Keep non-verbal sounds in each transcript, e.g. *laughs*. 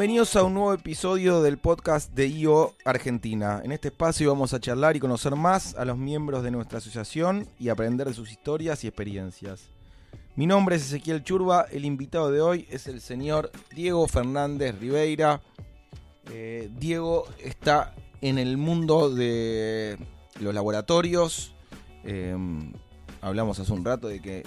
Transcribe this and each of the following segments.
Bienvenidos a un nuevo episodio del podcast de IO Argentina. En este espacio vamos a charlar y conocer más a los miembros de nuestra asociación y aprender de sus historias y experiencias. Mi nombre es Ezequiel Churba, el invitado de hoy es el señor Diego Fernández Ribeira. Eh, Diego está en el mundo de los laboratorios. Eh, hablamos hace un rato de que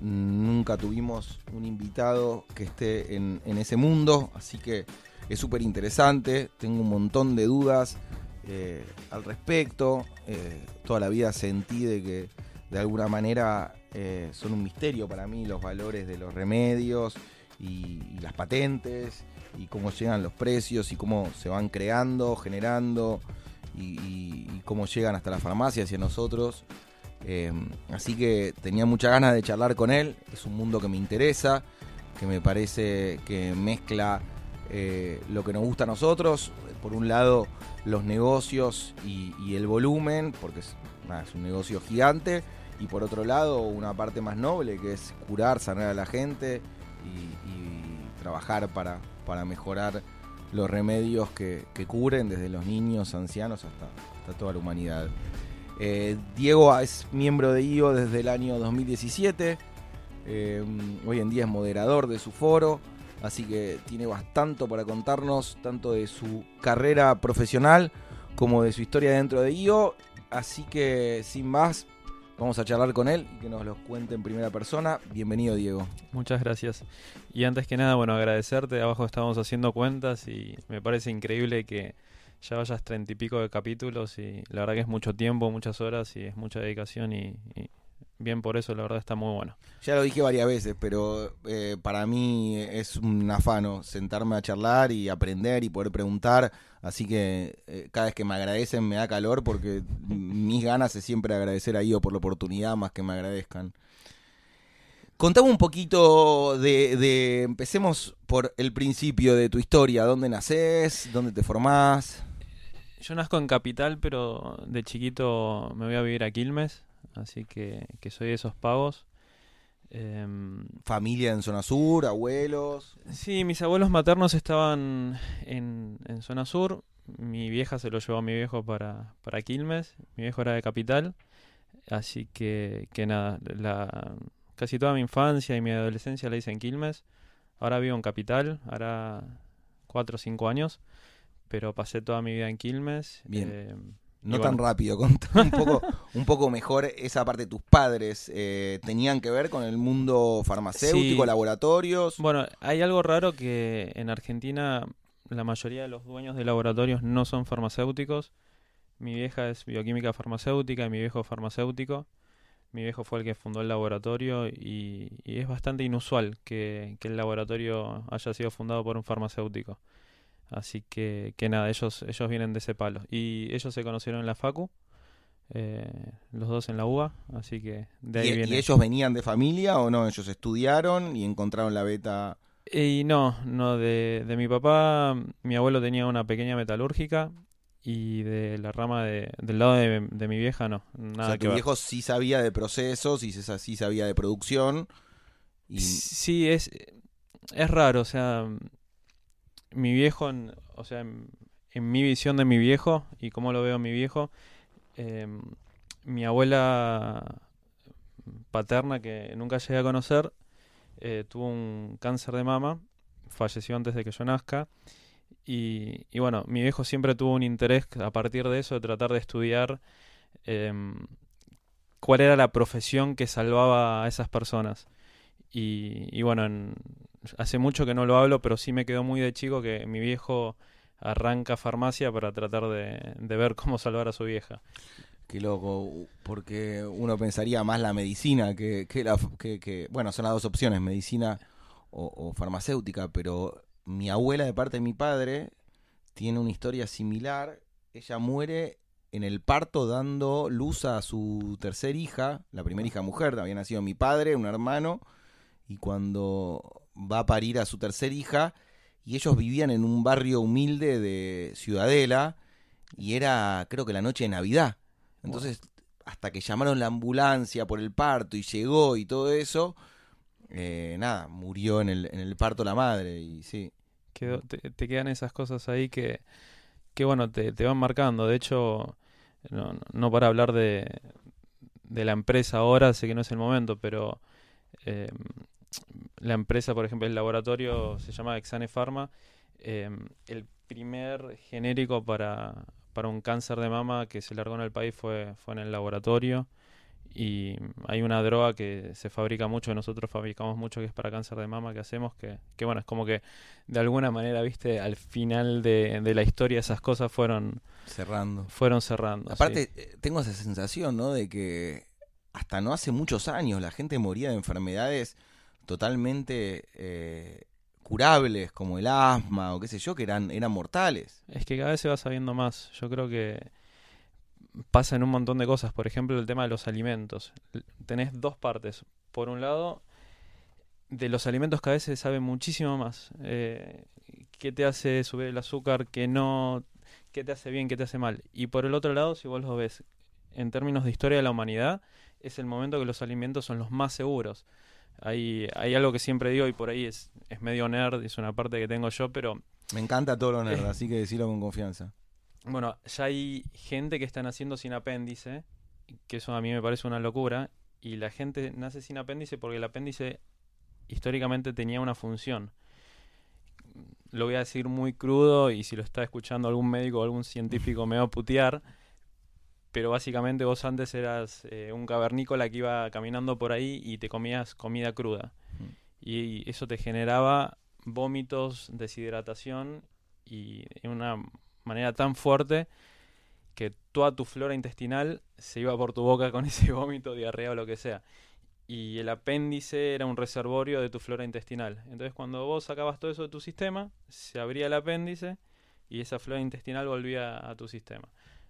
nunca tuvimos un invitado que esté en, ese mundo, así que es súper interesante. Tengo un montón de dudas eh, al respecto. Eh, toda la vida sentí de que de alguna manera eh, son un misterio para mí los valores de los remedios y, y las patentes y cómo llegan los precios y cómo se van creando, generando y, y- y cómo llegan hasta la farmacia hacia nosotros. Eh, así que tenía muchas ganas de charlar con él. Es un mundo que me interesa, que me parece que mezcla eh, lo que nos gusta a nosotros. Por un lado, los negocios y, el volumen, porque es, un negocio gigante. Y por otro lado, una parte más noble, que es curar, sanar a la gente y, trabajar para, para mejorar los remedios que, que curen desde los niños, ancianos hasta toda la humanidad. Eh, Diego es miembro de IO desde el año 2017. Eh, hoy en día es moderador de su foro. Así que tiene bastante para contarnos, tanto de su carrera profesional como de su historia dentro de IO. Así que sin más, vamos a charlar con él y que nos lo cuente en primera persona. Bienvenido, Diego. Muchas gracias. Y antes que nada, bueno, agradecerte. Abajo estamos haciendo cuentas y me parece increíble que ya vayas treinta y pico de capítulos y la verdad que es mucho tiempo, muchas horas y es mucha dedicación y, bien por eso, la verdad está muy bueno. Ya lo dije varias veces, pero eh, para mí es un afano sentarme a charlar y aprender y poder preguntar. Así que eh, cada vez que me agradecen me da calor porque *laughs* mis ganas es siempre agradecer a Io por la oportunidad más que me agradezcan. Contame un poquito de, de- Empecemos por el principio de tu historia. ¿Dónde naces? ¿Dónde te formás? Yo nazco en Capital, pero de chiquito me voy a vivir a Quilmes, así que, que soy de esos pagos. Em, ¿Familia en zona sur? ¿Abuelos? Sí, mis abuelos maternos estaban en, en zona sur. Mi vieja se lo llevó a mi viejo para, para Quilmes. Mi viejo era de capital. Así que, que nada, la, casi toda mi infancia y mi adolescencia la hice en Quilmes. Ahora vivo en capital, ahora cuatro o cinco años. Pero pasé toda mi vida en Quilmes. Bien. eh, No tan bueno. rápido, contame *laughs* un poco, un poco mejor esa parte tus padres. eh, ¿Tenían que ver con el mundo farmacéutico, Sí. laboratorios? Bueno, hay algo raro que en Argentina la mayoría de los dueños de laboratorios no son farmacéuticos. Mi vieja es bioquímica farmacéutica y mi viejo farmacéutico. Mi viejo fue el que fundó el laboratorio y, y es bastante inusual que, que el laboratorio haya sido fundado por un farmacéutico. Así que, que nada, ellos, ellos vienen de ese palo. Y ellos se conocieron en la Facu, eh, los dos en la UBA, así que de ahí ¿Y, viene. y ellos venían de familia o no? Ellos estudiaron y encontraron la beta. Y no, no, de, de mi papá, mi abuelo tenía una pequeña metalúrgica y de la rama de, del lado de, de mi vieja no, o nada sea, que tu ver. viejo sí sabía de procesos y sí sabía de producción. Y, Sí, es, es raro, o sea, mi viejo, o sea, en, mi visión de mi viejo y cómo lo veo mi viejo, em, mi abuela paterna, que nunca llegué a conocer, eh, tuvo un cáncer de mama, falleció antes de que yo nazca. Y, y bueno, mi viejo siempre tuvo un interés a partir de eso de tratar de estudiar em, cuál era la profesión que salvaba a esas personas. Y, y bueno, en- hace mucho que no lo hablo, pero sí me quedó muy de chico que mi viejo arranca farmacia para tratar de, de ver cómo salvar a su vieja. Qué loco, porque uno pensaría más la medicina que, que la... Que, bueno, son las dos opciones, medicina o, o farmacéutica, pero mi abuela de parte de mi padre tiene una historia similar. Ella muere en el parto dando luz a su tercer hija, la primera hija mujer, había nacido mi padre, un hermano, y cuando va a parir a su tercer hija, y ellos vivían en un barrio humilde de Ciudadela, y era creo que la noche de Navidad. Entonces, hasta que llamaron la ambulancia por el parto y llegó y todo eso, eh, nada, murió en el, en el parto la madre, y sí. Quedó- te, te quedan esas cosas ahí que, que bueno, te, te van marcando. De hecho, no, no- no para hablar de, de la empresa ahora, sé que no es el momento, pero eh, la empresa, por ejemplo, el laboratorio se llama Exane Pharma. eh, el primer genérico para, para un cáncer de mama que se largó en el país fue, fue en el laboratorio. Y hay una droga que se fabrica mucho, nosotros fabricamos mucho, que es para cáncer de mama que hacemos, que, que bueno, es como que de alguna manera, viste, al final de, de la historia esas cosas fueron, Cerrando. fueron cerrando. Aparte, sí. eh, tengo esa sensación, ¿no? De que hasta no hace muchos años la gente moría de enfermedades totalmente eh, curables, como el asma o qué sé yo, que eran, eran mortales. Es que cada vez se va sabiendo más. Yo creo que pasa en un montón de cosas. Por ejemplo, el tema de los alimentos. Tenés dos partes. Por un lado, de los alimentos cada vez se sabe muchísimo más. Eh, ¿Qué te hace subir el azúcar? ¿Qué no? ¿Qué te hace bien? ¿Qué te hace mal? Y por el otro lado, si vos lo ves en términos de historia de la humanidad, es el momento que los alimentos son los más seguros. Hay, hay algo que siempre digo y por ahí es, es medio nerd, es una parte que tengo yo, pero Me encanta todo lo nerd, así que decirlo con confianza. bueno, ya hay gente que están haciendo sin apéndice, que eso a mí me parece una locura, y la gente nace sin apéndice porque el apéndice históricamente tenía una función. Lo voy a decir muy crudo y si lo está escuchando algún médico o algún científico me va a putear, pero básicamente vos antes eras eh, un cavernícola que iba caminando por ahí y te comías comida cruda. Mm. Y eso te generaba vómitos, deshidratación y de una manera tan fuerte que toda tu flora intestinal se iba por tu boca con *laughs* ese vómito, diarrea o lo que sea. Y el apéndice era un reservorio de tu flora intestinal. Entonces cuando vos sacabas todo eso de tu sistema, se abría el apéndice y esa flora intestinal volvía a tu sistema.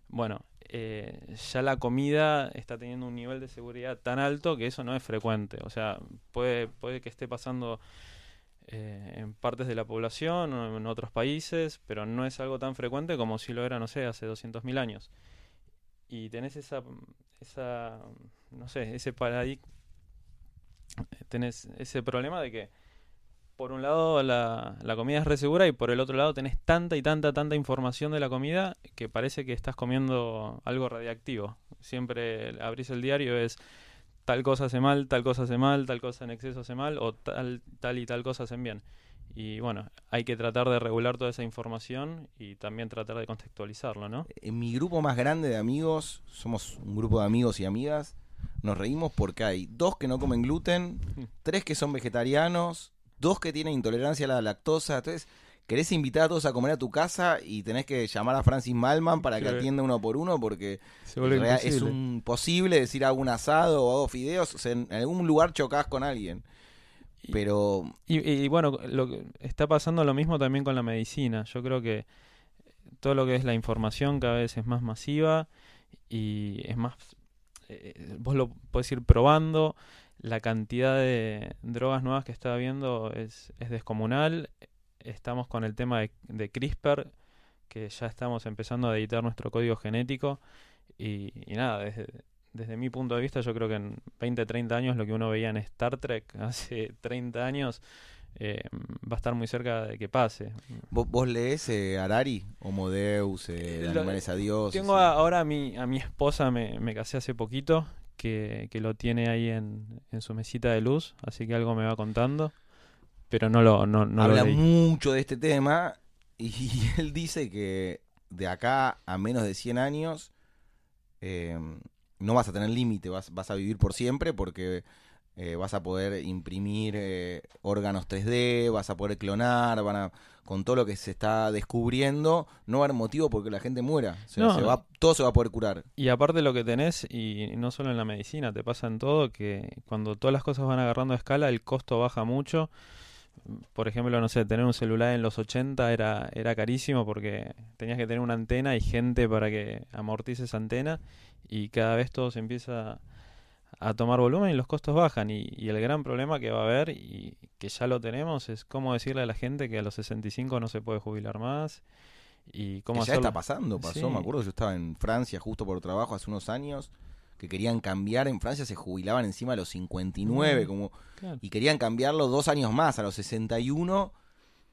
Bueno, eh, ya la comida está teniendo un nivel de seguridad tan alto que eso no es frecuente. O sea, puede, puede que esté pasando eh, en partes de la población o en otros países, pero no es algo tan frecuente como si lo era, no sé, hace 200.000 años. Y tenés esa, esa, no sé, ese paradigma, tenés ese problema de que por un lado la, la comida es re segura y por el otro lado tenés tanta y tanta, tanta información de la comida que parece que estás comiendo algo radiactivo. Siempre abrís el diario es tal cosa hace mal, tal cosa hace mal, tal cosa en exceso hace mal o tal, tal y tal cosa hacen bien. Y bueno, hay que tratar de regular toda esa información y también tratar de contextualizarlo, ¿no? En mi grupo más grande de amigos, somos un grupo de amigos y amigas, nos reímos porque hay dos que no comen gluten, *laughs* tres que son vegetarianos, dos que tienen intolerancia a la lactosa. Entonces, querés invitar a todos a comer a tu casa y tenés que llamar a Francis Malman para que atienda uno por uno porque es imposible. imposible decir hago un asado o hago fideos. O sea, en algún lugar chocás con alguien. Y- Pero Y, y bueno, lo que está pasando lo mismo también con la medicina. Yo creo que todo lo que es la información cada vez es más masiva y es más... eh, vos lo podés ir probando. La cantidad de drogas nuevas que está habiendo es, es descomunal. Estamos con el tema de, de CRISPR, que ya estamos empezando a editar nuestro código genético. Y, y nada, desde, desde mi punto de vista, yo creo que en 20, 30 años lo que uno veía en Star Trek *laughs* hace 30 años eh, va a estar muy cerca de que pase. vos, vos lees eh, Harari, Homo Deus, eh, Lo- Animales a Dios. Tengo a- ahora a mi, a mi esposa, me, me casé hace poquito, que, que lo tiene ahí en, en su mesita de luz, así que algo me va contando, pero no lo, no, no lo habla leí. mucho de este tema y él dice que de acá a menos de 100 años eh, no vas a tener límite, vas, vas a vivir por siempre porque eh, vas a poder imprimir eh, órganos 3D, vas a poder clonar, van a, con todo lo que se está descubriendo, no va a haber motivo porque la gente muera. No. se va, todo se va a poder curar. Y aparte lo que tenés, y no solo en la medicina, te pasa en todo, que cuando todas las cosas van agarrando escala, el costo baja mucho. Por ejemplo, no sé, tener un celular en los 80 era, era carísimo porque tenías que tener una antena y gente para que amortice esa antena y cada vez todo se empieza a tomar volumen y los costos bajan. Y, y el gran problema que va a haber y que ya lo tenemos es cómo decirle a la gente que a los 65 no se puede jubilar más y cómo Que ya hacerlo. está pasando, pasó, Sí. me acuerdo, yo estaba en Francia justo por trabajo hace unos años, que querían cambiar, en Francia se jubilaban encima de los 59, Mm. como Claro. y querían cambiarlo dos años más, a los 61,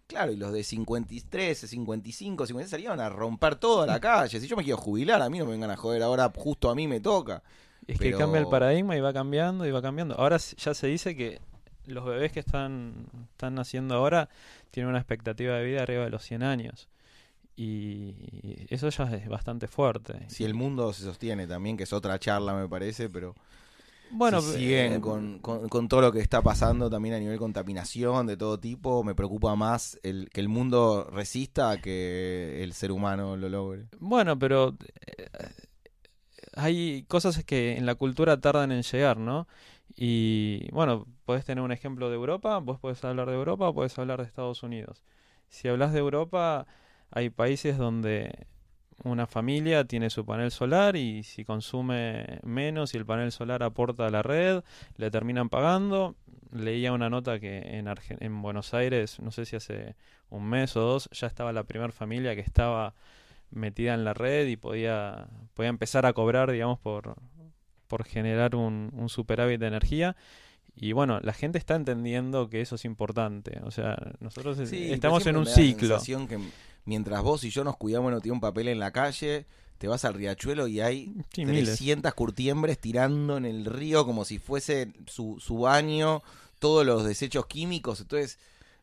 Claro, y los de 53, 55, 50 salieron a romper toda la *laughs* calle. Si yo me quiero jubilar, a mí no me vengan a joder, ahora justo a mí me toca. Es que cambia el paradigma y va cambiando y va cambiando. Ahora ya se dice que los bebés que están, están naciendo ahora tienen una expectativa de vida arriba de los 100 años. Y eso ya es bastante fuerte. Si el mundo se sostiene también, que es otra charla me parece, pero bueno, si siguen eh, con, con, todo lo que está pasando también a nivel contaminación de todo tipo, me preocupa más el, que el mundo resista que el ser humano lo logre. Bueno, pero eh, hay cosas que en la cultura tardan en llegar, ¿no? Y bueno, puedes tener un ejemplo de Europa, vos podés hablar de Europa podés hablar de Estados Unidos. Si hablas de Europa, hay países donde una familia tiene su panel solar y si consume menos y el panel solar aporta a la red, le terminan pagando. Leía una nota que en, en Buenos Aires, no sé si hace un mes o dos, ya estaba la primera familia que estaba metida en la red y podía, podía empezar a cobrar, digamos, por, por generar un, un superávit de energía. Y bueno, la gente está entendiendo que eso es importante. O sea, nosotros estamos en un ciclo. Que mientras vos y yo nos cuidamos no tiene un papel en la calle, te vas al riachuelo y hay 300 curtiembres tirando en el río como si fuese su, su baño, todos los desechos químicos. Entonces,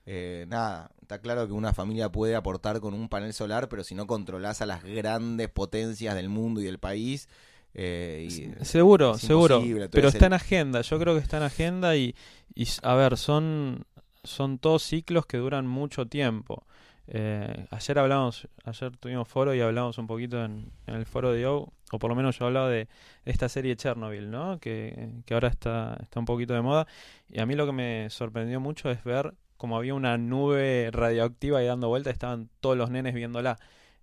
eh, nada, está claro que una familia puede aportar con un panel solar, pero si no controlas a las grandes potencias del mundo y del país. Eh, seguro, seguro. Pero está en agenda, yo creo que está en agenda y, y a ver, son, son todos ciclos que duran mucho tiempo. Eh, ayer hablamos, ayer tuvimos foro y hablamos un poquito en, el foro de O, o por lo menos yo hablaba de esta serie Chernobyl, ¿no? Que, que, ahora está, está un poquito de moda. Y a mí lo que me sorprendió mucho es ver como había una nube radioactiva ahí dando vuelta, estaban todos los nenes viéndola.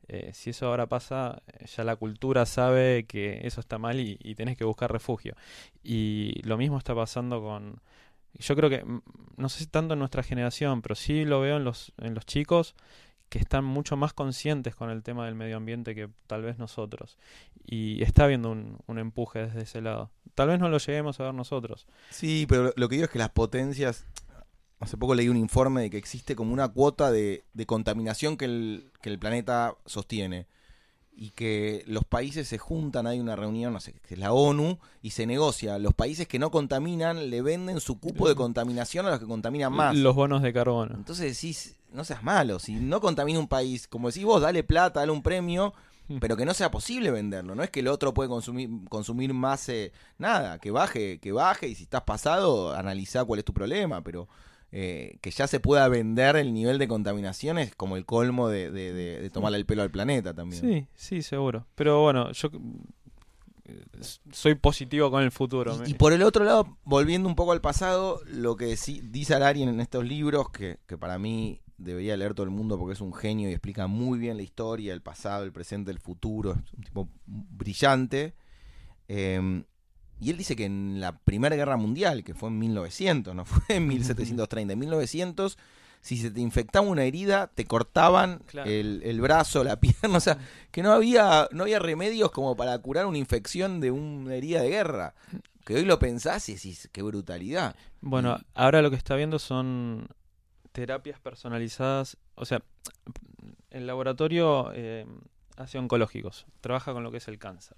Eh, si eso ahora pasa, ya la cultura sabe que eso está mal y, y tenés que buscar refugio. Y lo mismo está pasando con, yo creo que, mm, no sé si tanto en nuestra generación, pero sí lo veo en los, en los chicos que están mucho más conscientes con el tema del medio ambiente que tal vez nosotros. Y está habiendo un, un empuje desde ese lado. Tal vez no lo lleguemos a ver nosotros. Sí, pero lo que digo es que las potencias... Hace poco leí un informe de que existe como una cuota de, de contaminación que el, que el planeta sostiene y que los países se juntan, hay una reunión, no sé, que es la ONU, y se negocia. Los países que no contaminan le venden su cupo de contaminación a los que contaminan más. Los bonos de carbono. Entonces decís, no seas malo, si no contamina un país, como decís vos, dale plata, dale un premio, mm. pero que no sea posible venderlo. No es que el otro puede consumir, consumir más, eh, nada, que baje, que baje, y si estás pasado, analizá cuál es tu problema, pero eh, que ya se pueda vender el nivel de contaminación es como el colmo de, de, tomarle el pelo al planeta también. Sí, sí, seguro. Pero bueno, yo eh, soy positivo con el futuro. Y, por el otro lado, volviendo un poco al pasado, lo que dice Alarien en estos libros, que, que, para mí debería leer todo el mundo porque es un genio y explica muy bien la historia, el pasado, el presente, el futuro, es un tipo brillante. Eh, y él dice que en la Primera Guerra Mundial, que fue en 1900, no fue en 1730, en 1900, si se te infectaba una herida, te cortaban el, brazo, la *laughs* pierna, o sea, que no había, no había remedios como para curar una infección de una herida de guerra. Que hoy lo pensás y decís, qué brutalidad. Bueno, ahora lo que está viendo son terapias personalizadas, o sea, el laboratorio eh, hace oncológicos, trabaja con lo que es el cáncer.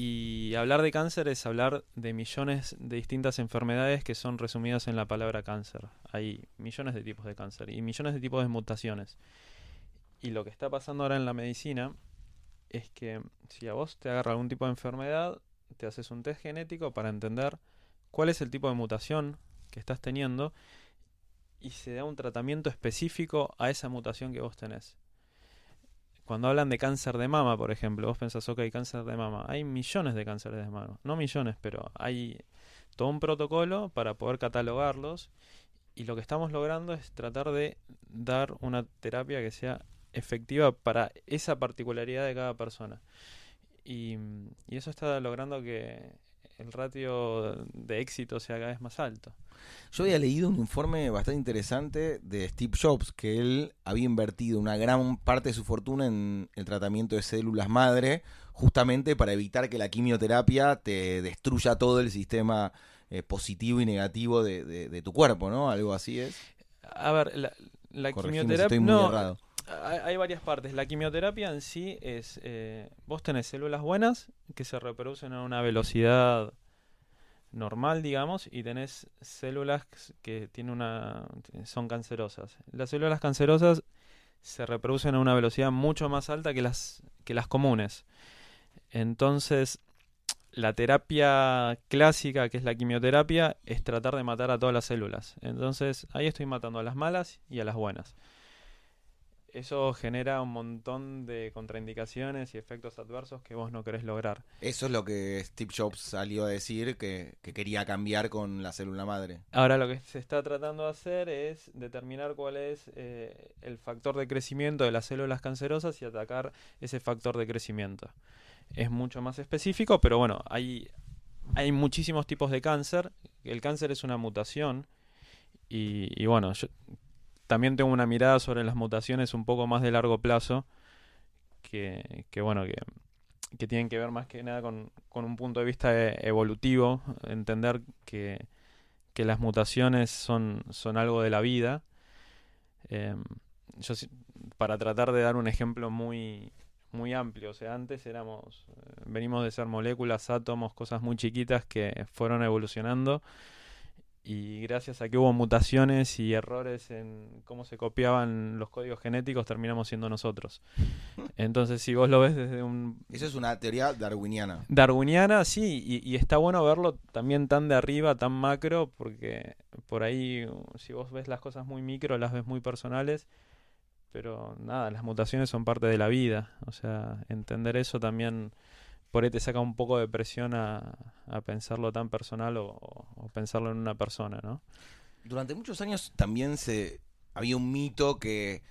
Y hablar de cáncer es hablar de millones de distintas enfermedades que son resumidas en la palabra cáncer. Hay millones de tipos de cáncer y millones de tipos de mutaciones. Y lo que está pasando ahora en la medicina es que si a vos te agarra algún tipo de enfermedad, te haces un test genético para entender cuál es el tipo de mutación que estás teniendo y se da un tratamiento específico a esa mutación que vos tenés cuando hablan de cáncer de mama, por ejemplo, vos pensás, ok, cáncer de mama, hay millones de cánceres de mama, no millones, pero hay todo un protocolo para poder catalogarlos. Y lo que estamos logrando es tratar de dar una terapia que sea efectiva para esa particularidad de cada persona. Y, y eso está logrando que el ratio de éxito sea cada vez más alto. Yo había leído un informe bastante interesante de Steve Jobs, que él había invertido una gran parte de su fortuna en el tratamiento de células madre, justamente para evitar que la quimioterapia te destruya todo el sistema eh, positivo y negativo de, tu cuerpo, ¿no? Algo así es. A ver, La si quimioterapia- estoy muy no, errado. Hay, varias partes. La quimioterapia en sí es, eh, vos tenés células buenas que se reproducen a una velocidad normal, digamos, y tenés células que tienen una, son cancerosas. Las células cancerosas se reproducen a una velocidad mucho más alta que las, que las comunes. Entonces, la terapia clásica, que es la quimioterapia, es tratar de matar a todas las células. Entonces, ahí estoy matando a las malas y a las buenas. Eso genera un montón de contraindicaciones y efectos adversos que vos no querés lograr. Eso es lo que Steve Jobs salió a decir que, que quería cambiar con la célula madre. Ahora lo que se está tratando de hacer es determinar cuál es eh, el factor de crecimiento de las células cancerosas y atacar ese factor de crecimiento. Es mucho más específico, pero bueno, hay, hay muchísimos tipos de cáncer. El cáncer es una mutación y, y bueno, yo también tengo una mirada sobre las mutaciones un poco más de largo plazo que, que bueno, que, tienen que ver más que nada con, un punto de vista e- evolutivo, entender que, que las mutaciones son, son algo de la vida. Em, yo para tratar de dar un ejemplo muy, muy amplio, o sea, antes éramos, eh, venimos de ser moléculas, átomos, cosas muy chiquitas que fueron evolucionando y gracias a que hubo mutaciones y errores en cómo se copiaban los códigos genéticos, terminamos siendo nosotros. *laughs* Entonces, si vos lo ves desde un Eso es una teoría darwiniana. Darwiniana, sí, y, y está bueno verlo también tan de arriba, tan macro, porque por ahí, si vos ves las cosas muy micro, las ves muy personales, pero nada, las mutaciones son parte de la vida, o sea, entender eso también por ahí te saca un poco de presión a, a pensarlo tan personal o, pensarlo en una persona, ¿no? Durante muchos años también se había un mito que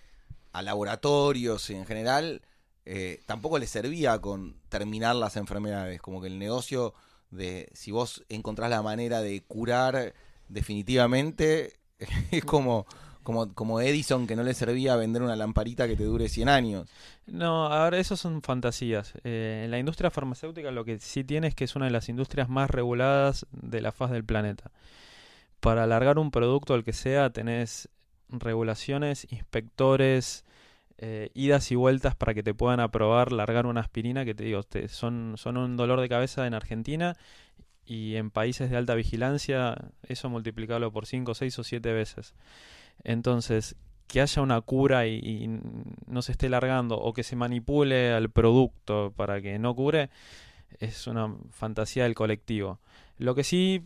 a laboratorios en general eh, tampoco les servía con terminar las enfermedades, como que el negocio de si vos encontrás la manera de curar definitivamente *laughs* es como como como Edison que no le servía vender una lamparita que te dure 100 años. No, ahora eso son fantasías. Eh, en la industria farmacéutica lo que sí tiene es que es una de las industrias más reguladas de la faz del planeta. Para alargar un producto, el que sea, tenés regulaciones, inspectores, eh, idas y vueltas para que te puedan aprobar largar una aspirina que te digo, te- son, son un dolor de cabeza en Argentina y en países de alta vigilancia eso multiplicarlo por 5, 6 o 7 veces. Entonces, que haya una cura y, no se esté largando o que se manipule al producto para que no cure es una fantasía del colectivo. Lo que sí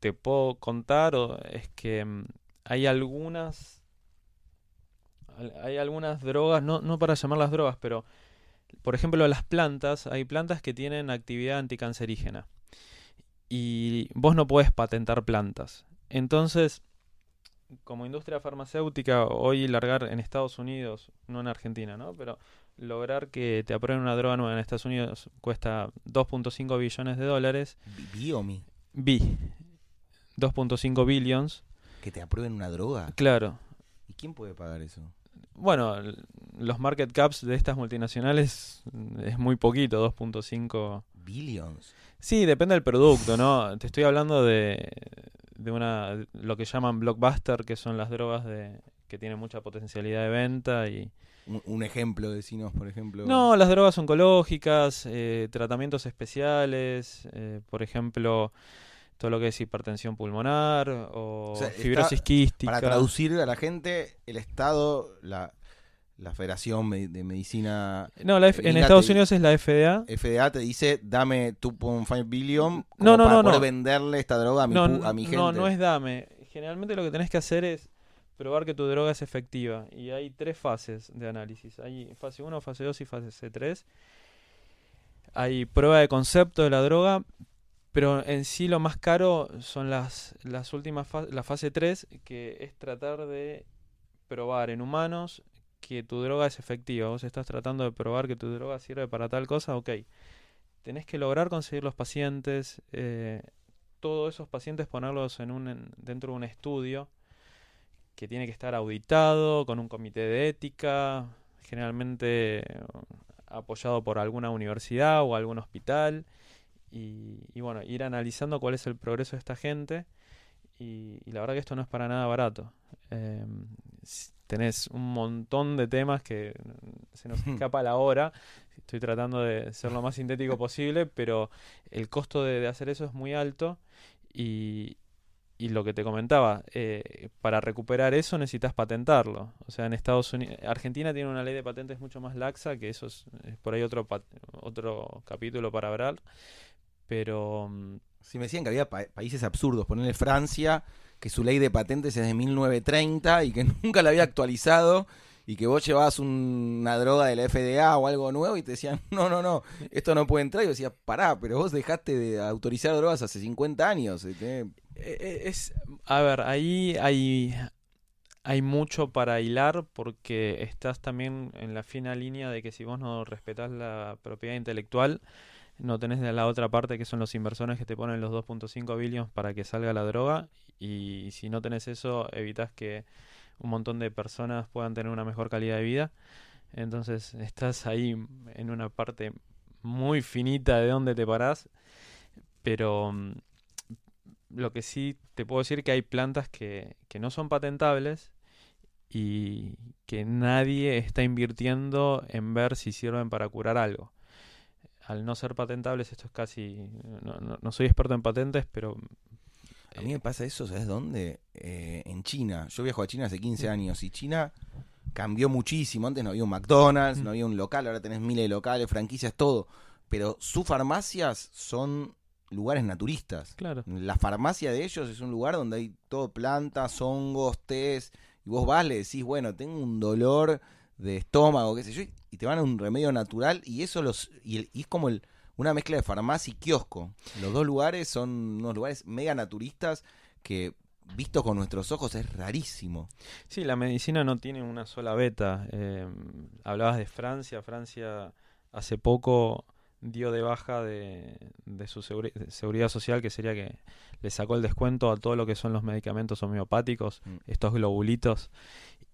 te puedo contar es que mm, hay algunas al- hay algunas drogas, no, no para llamarlas drogas, pero por ejemplo las plantas, hay plantas que tienen actividad anticancerígena y vos no puedes patentar plantas. Entonces, como industria farmacéutica, hoy largar en Estados Unidos, no en Argentina, ¿no? Pero lograr que te aprueben una droga nueva en Estados Unidos cuesta 2.5 billones de dólares. Bi- Biomi, B. 2.5 billions. que te aprueben una droga. Claro. ¿Y quién puede pagar eso? Bueno, los market caps de estas multinacionales es muy poquito, 2.5. Billions. Sí, depende del producto, ¿no? Te estoy hablando de, de una lo que llaman blockbuster, que son las drogas de que tienen mucha potencialidad de venta y Un, un ejemplo, decinos, por ejemplo. no, las drogas oncológicas, eh, tratamientos especiales, eh, por ejemplo, todo lo que es hipertensión pulmonar o, O sea, está- fibrosis quística. Para traducir a la gente, el Estado, la, la Federación de Medicina No, la F- en Estados Unidos es la FDA. FDA, te dice, dame 2.5 billion como No, no, para no, poder no. venderle esta droga a mi, No, a mi gente. no, no es dame. Generalmente lo que tenés que hacer es probar que tu droga es efectiva. Y hay tres fases de análisis. Hay fase 1, fase 2 y fase 3. Hay prueba de concepto de la droga, pero en sí lo más caro son las, las últimas fases, la fase 3, que es tratar de probar en humanos que tu droga es efectiva. Vos estás tratando de probar que tu droga sirve para tal cosa, ok. Tenés que lograr conseguir los pacientes, eh, todos esos pacientes ponerlos en un, en- dentro de un estudio que tiene que estar auditado con un comité de ética, generalmente eh, apoyado por alguna universidad o algún hospital, y, y bueno, ir analizando cuál es el progreso de esta gente y, la verdad que esto no es para nada barato. Em, tenés un montón de temas que se nos *laughs* escapa la hora. Estoy tratando de ser lo más sintético *laughs* posible, pero el costo de, hacer eso es muy alto y, y lo que te comentaba, eh, para recuperar eso necesitas patentarlo. O sea, en Estados Unidos, Argentina tiene una ley de patentes mucho más laxa, que eso es, por ahí otro, otro capítulo para hablar. Pero... Mm, si me decían que había países absurdos, ponerle Francia, que su ley de patentes es de 1930 y que *laughs* nunca la había actualizado y que vos llevabas una droga de la FDA o algo nuevo y te decían, *laughs* no, no, no, esto no puede entrar. Y yo decía, pará, pero vos dejaste de autorizar drogas hace 50 años. Eh, eh, eh, es, a ver, ahí hay, hay mucho para hilar porque estás también en la fina línea de que si vos no respetás la propiedad intelectual, no tenés de la otra parte que son los inversores que te ponen los 2.5 billones para que salga la droga y si no tenés eso evitas que un montón de personas puedan tener una mejor calidad de vida. Entonces estás ahí en una parte muy finita de donde te parás, pero mm, lo que sí te puedo decir que hay plantas que, que no son patentables y que nadie está invirtiendo en ver si sirven para curar algo al no ser patentables, esto es casi. No, soy experto en patentes, pero. A mí me pasa eso, ¿sabes dónde? Eh, en China. Yo viajo a China hace 15 años y China cambió muchísimo. Antes no había un McDonald's, no había un local, ahora tenés miles de locales, franquicias, todo. Pero sus farmacias son lugares naturistas. Claro. La farmacia de ellos es un lugar donde hay todo plantas, hongos, tés. Y vos vas, le decís, bueno, tengo un dolor de estómago, qué sé yo, y te van a un remedio natural y eso los y, es como el, una mezcla de farmacia y kiosco. Los dos lugares son unos lugares mega naturistas que visto con nuestros ojos es rarísimo. Sí, la medicina no tiene una sola beta. Eh, hablabas de Francia, Francia hace poco dio de baja de, su seguridad social, que sería que le sacó el descuento a todo lo que son los medicamentos homeopáticos, mm. estos globulitos,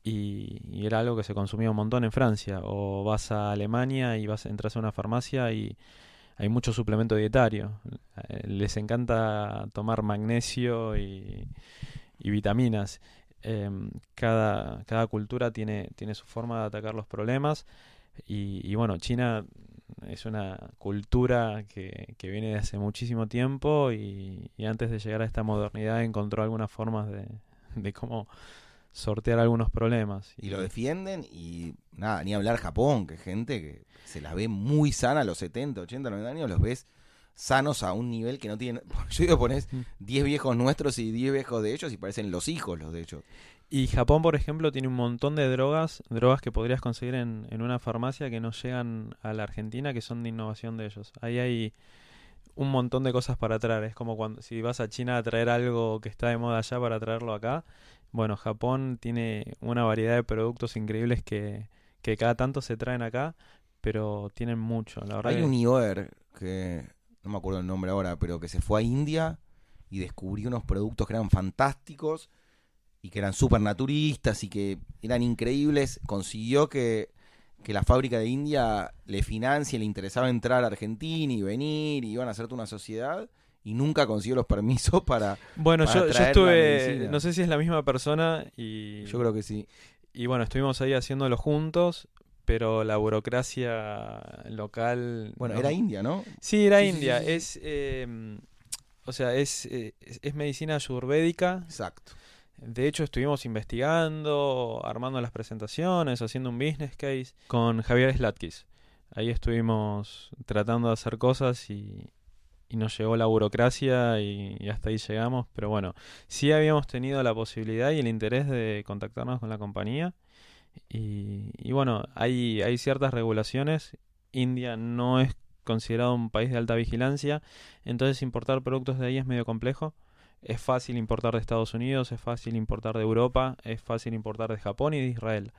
y, era algo que se consumía un montón en Francia. O vas a Alemania y vas entras a una farmacia y hay mucho suplemento dietario. Eh, les encanta tomar magnesio y, vitaminas. Em, cada, cultura tiene, su forma de atacar los problemas. Y, bueno, China es una cultura que, viene de hace muchísimo tiempo y, antes de llegar a esta modernidad encontró algunas formas de cómo sortear algunos problemas. Y, lo defienden y nada, ni hablar Japón, que gente que se la ve muy sana a los 70, 80, 90 años, los ves sanos a un nivel que no tienen... *laughs* Yo digo, pones 10 mm. viejos nuestros y 10 viejos de ellos y parecen los hijos los de ellos. Y Japón, por ejemplo, tiene un montón de drogas, drogas que podrías conseguir en, en una farmacia que no llegan a la Argentina, que son de innovación de ellos. Ahí hay un montón de cosas para traer. Es como cuando si vas a China a traer algo que está de moda allá para traerlo acá. Bueno, Japón tiene una variedad de productos increíbles que, cada tanto se traen acá, pero tienen mucho, la verdad. Hay un IOER que no me acuerdo el nombre ahora, pero que se fue a India y descubrió unos productos que eran fantásticos y que eran súper naturistas y que eran increíbles. Consiguió que, que la fábrica de India le financie, le interesaba entrar a Argentina y venir y iban a hacerte una sociedad y nunca consiguió los permisos *laughs* para. Bueno, yo, estuve. No sé si es la misma persona y. Yo creo que sí. Y bueno, estuvimos ahí haciéndolo juntos, pero la burocracia local. Bueno, era India, ¿no? Sí, era India. es. Eh, o sea, es, eh, es, medicina ayurvédica. Exacto. De hecho, estuvimos investigando, armando las presentaciones, haciendo un business case con Javier Slatkis. Ahí estuvimos tratando de hacer cosas y, y nos llegó la burocracia y, hasta ahí llegamos. Pero bueno, sí habíamos tenido la posibilidad y el interés de contactarnos con la compañía. Y, bueno, hay, hay ciertas regulaciones. India no es considerado un país de alta vigilancia, entonces importar productos de ahí es medio complejo. Es fácil importar de Estados Unidos, es fácil importar de Europa, es fácil importar de Japón y de Israel.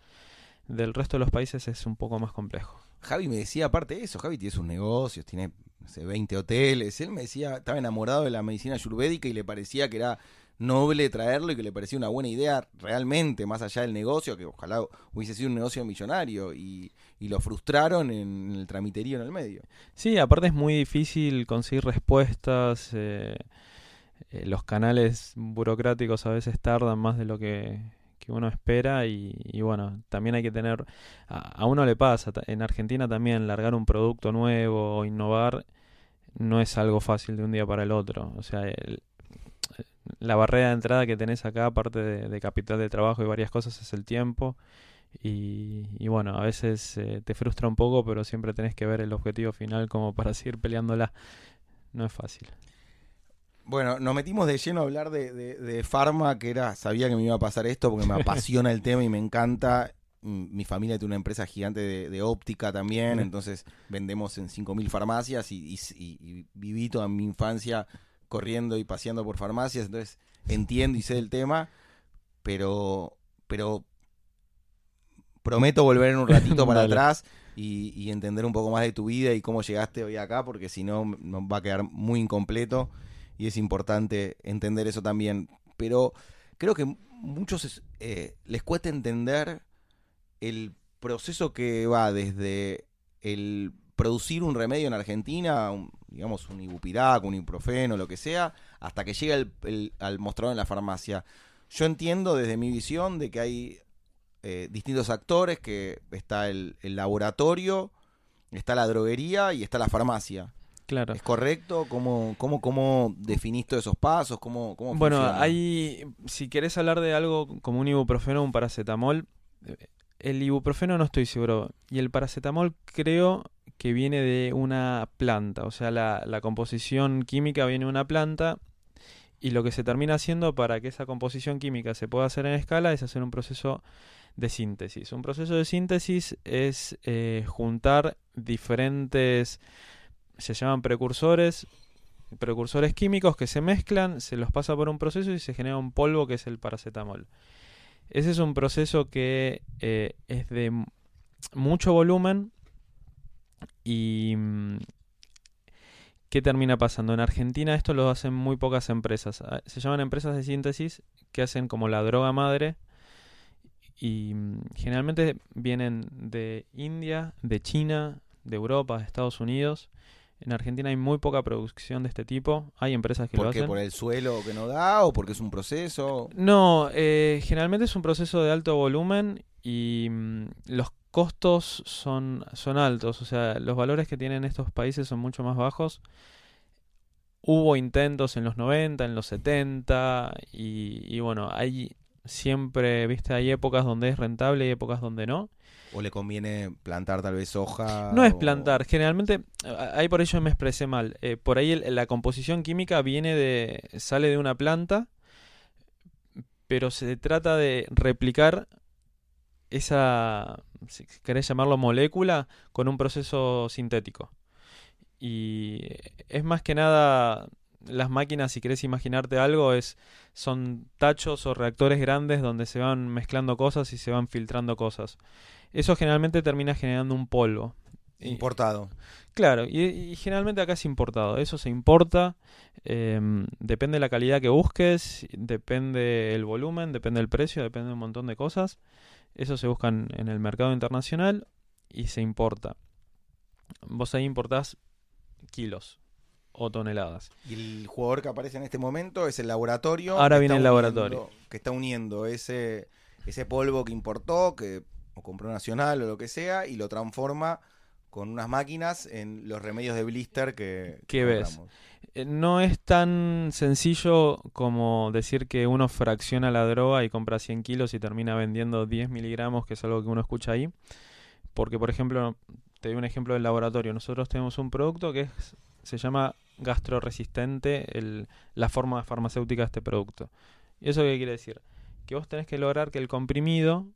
Del resto de los países es un poco más complejo. Javi me decía, aparte de eso, Javi tiene sus negocios, tiene 20 hoteles. Él me decía, estaba enamorado de la medicina ayurvédica y le parecía que era noble traerlo y que le parecía una buena idea realmente, más allá del negocio, que ojalá hubiese sido un negocio millonario y, lo frustraron en el tramiterío en el medio. Sí, aparte es muy difícil conseguir respuestas. Eh, eh, los canales burocráticos a veces tardan más de lo que, que uno espera y, bueno, también hay que tener, a, uno le pasa, en Argentina también largar un producto nuevo o innovar no es algo fácil de un día para el otro. O sea, el- la barrera de entrada que tenés acá, aparte de, de capital de trabajo y varias cosas, es el tiempo. Y, y bueno, a veces eh, te frustra un poco, pero siempre tenés que ver el objetivo final como para *laughs* seguir peleándola. No es fácil. Bueno, nos metimos de lleno a hablar de, de, de Pharma, que era, sabía que me iba a pasar esto porque me *laughs* apasiona el tema y me encanta. Mm, Mi familia tiene una empresa gigante de, de óptica también, Mm. entonces vendemos en 5.000 farmacias y, y- y- y viví toda mi infancia corriendo y paseando por farmacias, entonces entiendo y sé del tema, pero, pero prometo volver en un ratito *laughs* para atrás y, y entender un poco más de tu vida y cómo llegaste hoy acá, porque si no nos va a quedar muy incompleto y es importante entender eso también. Pero creo que muchos eh, les cuesta entender el proceso que va desde el producir un remedio en Argentina, un- digamos un ibupirac, un ibuprofeno, lo que sea, hasta que llega al mostrador en la farmacia. Yo entiendo desde mi visión de que hay eh, distintos actores, que está el laboratorio, está la droguería y está la farmacia. Claro. ¿Es correcto? ¿Cómo, cómo, cómo definís todos esos pasos? ¿Cómo, cómo Bueno, funciona? hay, si querés hablar de algo como un ibuprofeno o un paracetamol, eh, el ibuprofeno no estoy seguro. Y el paracetamol creo que viene de una planta. O sea, la, la composición química viene de una planta. Y lo que se termina haciendo para que esa composición química se pueda hacer en escala es hacer un proceso de síntesis. Un proceso de síntesis es eh, juntar diferentes, se llaman precursores, precursores químicos que se mezclan, se los pasa por un proceso y se genera un polvo que es el paracetamol. Ese es un proceso que eh, es de mucho volumen y mm, ¿qué termina pasando? En Argentina esto lo hacen muy pocas empresas. Ah, Se llaman empresas de síntesis que hacen como la droga madre y mm, generalmente vienen de India, de China, de Europa, de Estados Unidos. En Argentina hay muy poca producción de este tipo. Hay empresas que lo ¿Por qué? hacen. ¿Por el suelo que no da o porque es un proceso? No, eh, generalmente es un proceso de alto volumen y mm, los costos son, son altos. O sea, los valores que tienen estos países son mucho más bajos. Hubo intentos en los 90, en los 70 y, y bueno, hay siempre, viste, hay épocas donde es rentable y épocas donde no. ¿O le conviene plantar tal vez soja? No es plantar, generalmente, ahí por ello me expresé mal. Eh, por ahí el- la composición química viene de, sale de una planta, pero se trata de replicar esa, si querés llamarlo molécula, con un proceso sintético. Y es más que nada, las máquinas, si querés imaginarte algo, es, son tachos o reactores grandes donde se van mezclando cosas y se van filtrando cosas. Eso generalmente termina generando un polvo. Y- Importado. Claro, y, y generalmente acá es importado. Eso se importa. em, depende de la calidad que busques, depende el volumen, depende el precio, depende de un montón de cosas. Eso se busca en, en el mercado internacional y se importa. Vos ahí importás kilos o toneladas. Y el jugador que aparece en este momento es el laboratorio. Ahora viene el uniendo- laboratorio. Que está uniendo ese, ese polvo que importó, que o compró nacional o lo que sea, y lo transforma con unas máquinas en los remedios de blister que, que ¿Qué ves? Eh, No es tan sencillo como decir que uno fracciona la droga y compra 100 kilos y termina vendiendo 10 miligramos, que es algo que uno escucha ahí. Porque, por ejemplo, te doy un ejemplo del laboratorio. Nosotros tenemos un producto que es- se llama gastroresistente, el- la forma farmacéutica de este producto. ¿Y eso qué quiere decir? Que vos tenés que lograr que el comprimido,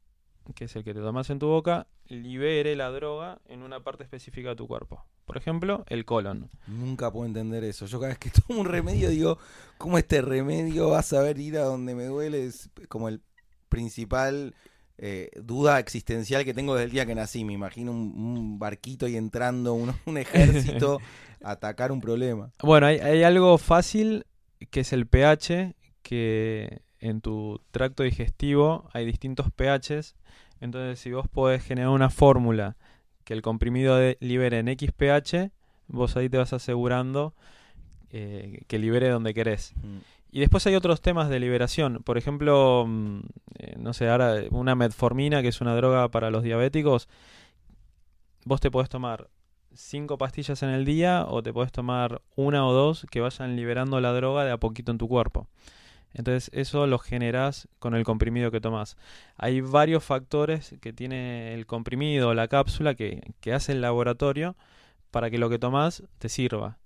que es el que te tomas en tu boca, libere la droga en una parte específica de tu cuerpo. Por ejemplo, el colon. Nunca puedo entender eso. Yo cada vez que *laughs* tomo un remedio digo, ¿cómo este remedio va a saber ir a donde me duele? Es como el principal eh, duda existencial que tengo desde el día que nací. Me imagino un, un barquito y entrando un, un ejército a *laughs* atacar un problema. Bueno, hay, hay algo fácil que es el pH, que en tu tracto digestivo hay distintos pHs. Entonces, si vos podés generar una fórmula que el comprimido de- libere en X pH, vos ahí te vas asegurando eh, que libere donde querés. Mm. Y después hay otros temas de liberación. Por ejemplo, mm, eh, no sé, ahora una metformina, que es una droga para los diabéticos, vos te podés tomar cinco pastillas en el día o te podés tomar una o dos que vayan liberando la droga de a poquito en tu cuerpo. Entonces eso lo generás con el comprimido que tomás. Hay varios factores que tiene el comprimido o la cápsula que, que hace el laboratorio para que lo que tomás te sirva.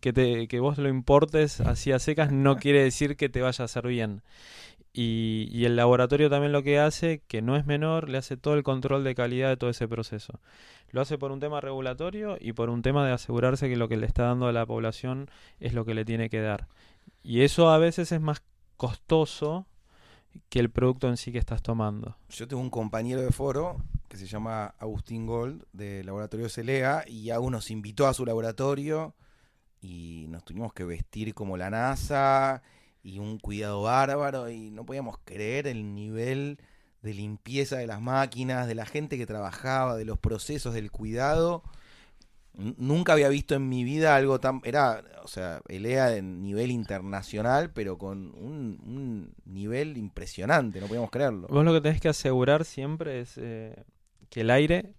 Que, te, que vos lo importes así a secas no quiere decir que te vaya a hacer bien. Y, y el laboratorio también lo que hace, que no es menor, le hace todo el control de calidad de todo ese proceso. Lo hace por un tema regulatorio y por un tema de asegurarse que lo que le está dando a la población es lo que le tiene que dar. Y eso a veces es más costoso que el producto en sí que estás tomando. Yo tengo un compañero de foro que se llama Agustín Gold, del laboratorio CELEA, y aún nos invitó a su laboratorio y nos tuvimos que vestir como la NASA y un cuidado bárbaro y no podíamos creer el nivel de limpieza de las máquinas, de la gente que trabajaba, de los procesos del cuidado. Nunca había visto en mi vida algo tan... Era, o sea, ELEA en nivel internacional, pero con un, un nivel impresionante, no podíamos creerlo. Vos lo que tenés que asegurar siempre es eh, que el aire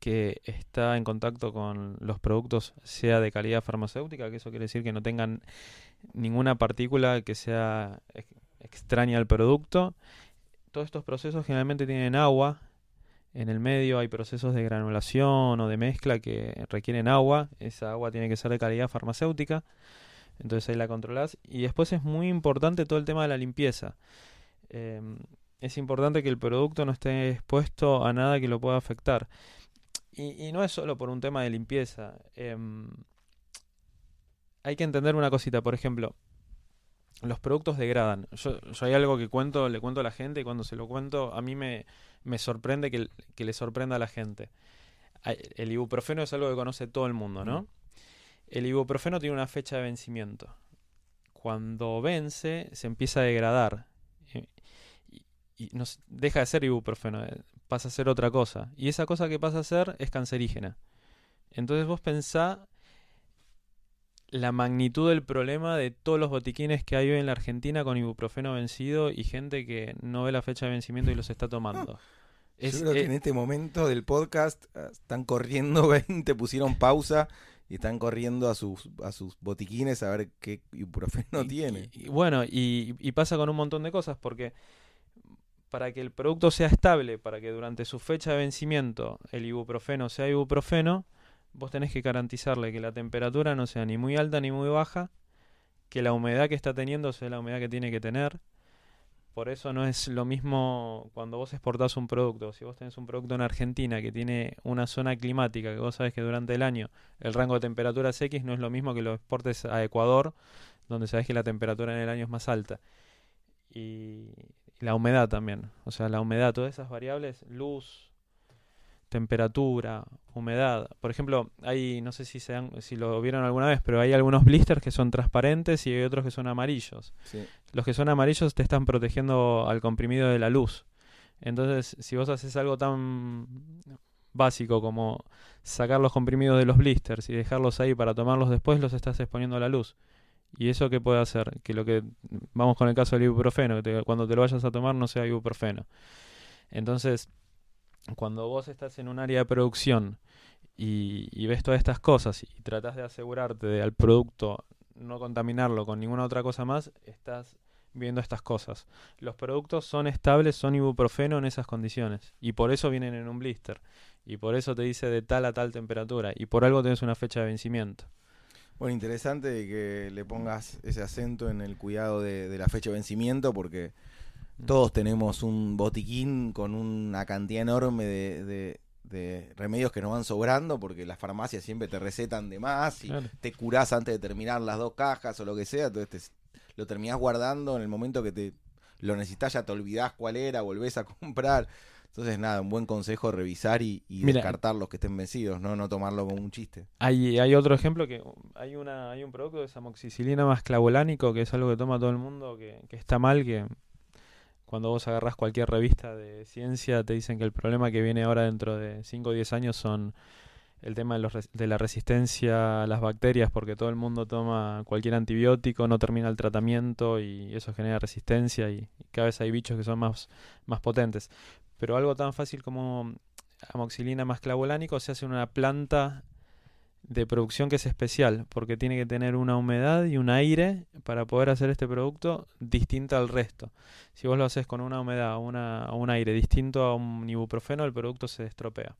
que está en contacto con los productos sea de calidad farmacéutica, que eso quiere decir que no tengan ninguna partícula que sea ex- extraña al producto. Todos estos procesos generalmente tienen agua en el medio, hay procesos de granulación o de mezcla que requieren agua, esa agua tiene que ser de calidad farmacéutica, entonces ahí la controlás. Y después es muy importante todo el tema de la limpieza. Em, es importante que el producto no esté expuesto a nada que lo pueda afectar. Y, no es solo por un tema de limpieza. em, hay que entender una cosita, por ejemplo, los productos degradan. Yo, yo hay algo que cuento, le cuento a la gente y cuando se lo cuento, a mí me, me sorprende que, que le sorprenda a la gente. El ibuprofeno es algo que conoce todo el mundo, ¿no? Mm. El ibuprofeno tiene una fecha de vencimiento. Cuando vence, se empieza a degradar. Y, y no s- deja de ser ibuprofeno, eh, pasa a ser otra cosa. Y esa cosa que pasa a ser es cancerígena. Entonces vos pensá la magnitud del problema de todos los botiquines que hay hoy en la Argentina con ibuprofeno vencido y gente que no ve la fecha de vencimiento y los está tomando. Es- Yo creo que eh, en este momento del podcast eh, están corriendo *laughs* 20, pusieron pausa y están corriendo a sus, a sus botiquines a ver qué ibuprofeno Y- tiene. y- y bueno, y, y pasa con un montón de cosas, porque para que el producto sea estable, para que durante su fecha de vencimiento el ibuprofeno sea ibuprofeno, vos tenés que garantizarle que la temperatura no sea ni muy alta ni muy baja, que la humedad que está teniendo sea la humedad que tiene que tener. Por eso no es lo mismo cuando vos exportás un producto. Si vos tenés un producto en Argentina que tiene una zona climática, que vos sabés que durante el año el rango de temperatura es X, no es lo mismo que lo exportes a Ecuador, donde sabés que la temperatura en el año es más alta. Y la humedad también. O sea, la humedad, todas esas variables, luz, temperatura, humedad. Por ejemplo, hay, no sé si se dan- si lo vieron alguna vez, pero hay algunos blisters que son transparentes y hay otros que son amarillos. Sí. Los que son amarillos te están protegiendo al comprimido de la luz. Entonces, si vos haces algo tan básico como sacar los comprimidos de los blisters y dejarlos ahí para tomarlos después, los estás exponiendo a la luz. ¿Y eso qué puede hacer? Que lo que vamos con el caso del ibuprofeno, que te- cuando te lo vayas a tomar no sea ibuprofeno. Entonces, cuando vos estás en un área de producción y, ves todas estas cosas y tratás de asegurarte de al producto no contaminarlo con ninguna otra cosa más, estás viendo estas cosas. Los productos son estables, son ibuprofeno en esas condiciones. Y por eso vienen en un blister. Y por eso te dice de tal a tal temperatura. Y por algo tenés una fecha de vencimiento. Bueno, interesante que le pongas ese acento en el cuidado de la fecha de vencimiento porque todos tenemos un botiquín con una cantidad enorme de, de- de remedios que nos van sobrando porque las farmacias siempre te recetan de más y Claro. te curás antes de terminar las dos cajas o lo que sea, entonces te- lo terminás guardando en el momento que te lo necesitas, ya te olvidás cuál era, volvés a *laughs* comprar. Entonces, nada, un buen consejo revisar y, y Mira. descartar los que estén vencidos, ¿no? no tomarlo como un chiste. Hay, hay otro ejemplo que hay una hay un producto que es amoxicilina más clavulánico, que es algo que toma todo el mundo, que, que está mal, que cuando vos agarrás cualquier revista de ciencia te dicen que el problema que viene ahora dentro de 5 o 10 años son el tema de, los de la resistencia a las bacterias, porque todo el mundo toma cualquier antibiótico, no termina el tratamiento y eso genera resistencia y, y cada vez hay bichos que son más, más potentes. Pero algo tan fácil como amoxilina más clavulánico se hace en una planta de producción que es especial, porque tiene que tener una humedad y un aire para poder hacer este producto distinta al resto. Si vos lo haces con una humedad o una, un aire distinto a un ibuprofeno, el producto se estropea.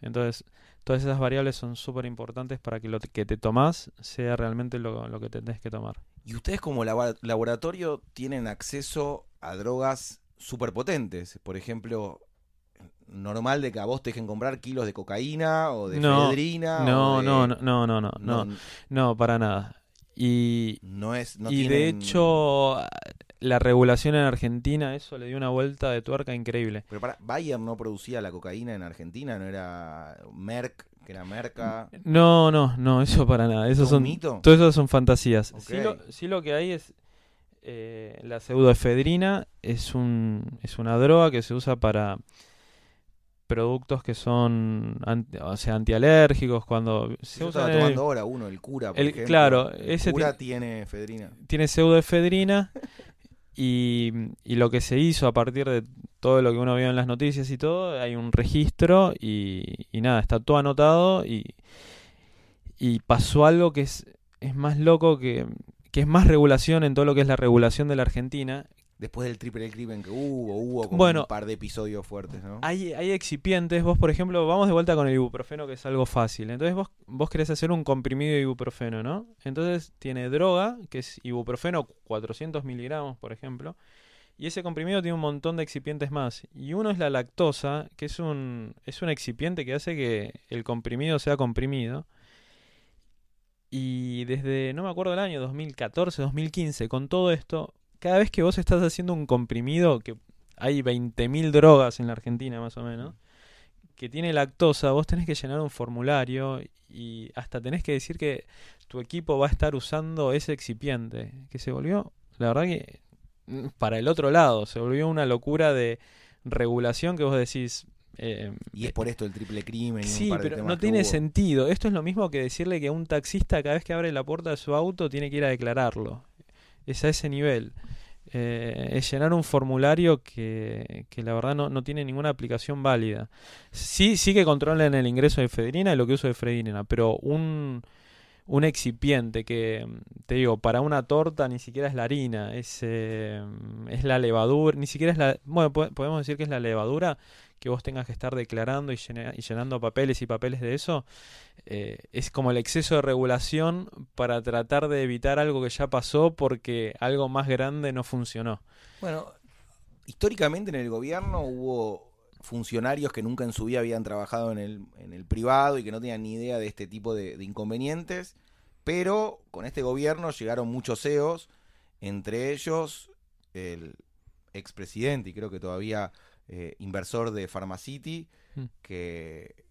Entonces, todas esas variables son súper importantes para que lo que te tomás sea realmente lo, lo que tenés que tomar. Y ustedes como labo- laboratorio tienen acceso a drogas superpotentes. Por ejemplo, normal de que a vos te dejen comprar kilos de cocaína o de no, No, no, no, no, no, no, no, para nada. Y, no es, y de hecho, la regulación en Argentina, eso le dio una vuelta de tuerca increíble. Pero para, Bayer no producía la cocaína en Argentina, no era Merck, que era Merca. No, no, no, eso para nada. Eso son, mito? Todo eso son fantasías. Sí, lo, sí, lo, que hay es eh, la pseudoefedrina, es, un, es una droga que se usa para productos que son anti- o sea, antialérgicos cuando se usa estaba el- tomando ahora uno, el cura, por el- ejemplo. claro, El ese cura tiene efedrina. tiene pseudoefedrina y, y lo que se hizo a partir de todo lo que uno vio en las noticias y todo, hay un registro y, y nada, está todo anotado y, y pasó algo que es, es más loco que, que es más regulación en todo lo que es la regulación de la Argentina. Después del triple crimen que hubo, hubo como Bueno. un par de episodios fuertes, ¿no? Hay, hay excipientes, vos por ejemplo, vamos de vuelta con el ibuprofeno que es algo fácil. Entonces vos, vos querés hacer un comprimido de ibuprofeno, ¿no? Entonces tiene droga, que es ibuprofeno 400 miligramos, por ejemplo. Y ese comprimido tiene un montón de excipientes más. Y uno es la lactosa, que es un, es un excipiente que hace que el comprimido sea comprimido. Y desde, no me acuerdo el año, 2014, 2015, con todo esto, cada vez que vos estás haciendo un comprimido, que hay 20.000 drogas en la Argentina más o menos, que tiene lactosa, vos tenés que llenar un formulario y hasta tenés que decir que tu equipo va a estar usando ese excipiente, que se volvió, la verdad que mm, para el otro lado, se volvió una locura de regulación que vos decís... eh, Y es por esto el triple crimen. y un Sí, par de pero no tiene hubo. sentido. Esto es lo mismo que decirle que un taxista cada vez que abre la puerta de su auto tiene que ir a declararlo. Es a ese nivel. Eh, es llenar un formulario que, que la verdad no, no tiene ninguna aplicación válida. Sí, sí que controlan el ingreso de efedrina y lo que uso de efedrina, pero un, un excipiente que, te digo, para una torta ni siquiera es la harina, es, eh, es la levadura, ni siquiera es la... Bueno, po- podemos decir que es la levadura que vos tengas que estar declarando y llenando papeles y papeles de eso, eh, es como el exceso de regulación para tratar de evitar algo que ya pasó porque algo más grande no funcionó. Bueno, históricamente en el gobierno hubo funcionarios que nunca en su vida habían trabajado en el, en el privado y que no tenían ni idea de este tipo de, de inconvenientes, pero con este gobierno llegaron muchos CEOs, entre ellos el expresidente y creo que todavía eh, inversor de Pharmacity, Mm. que,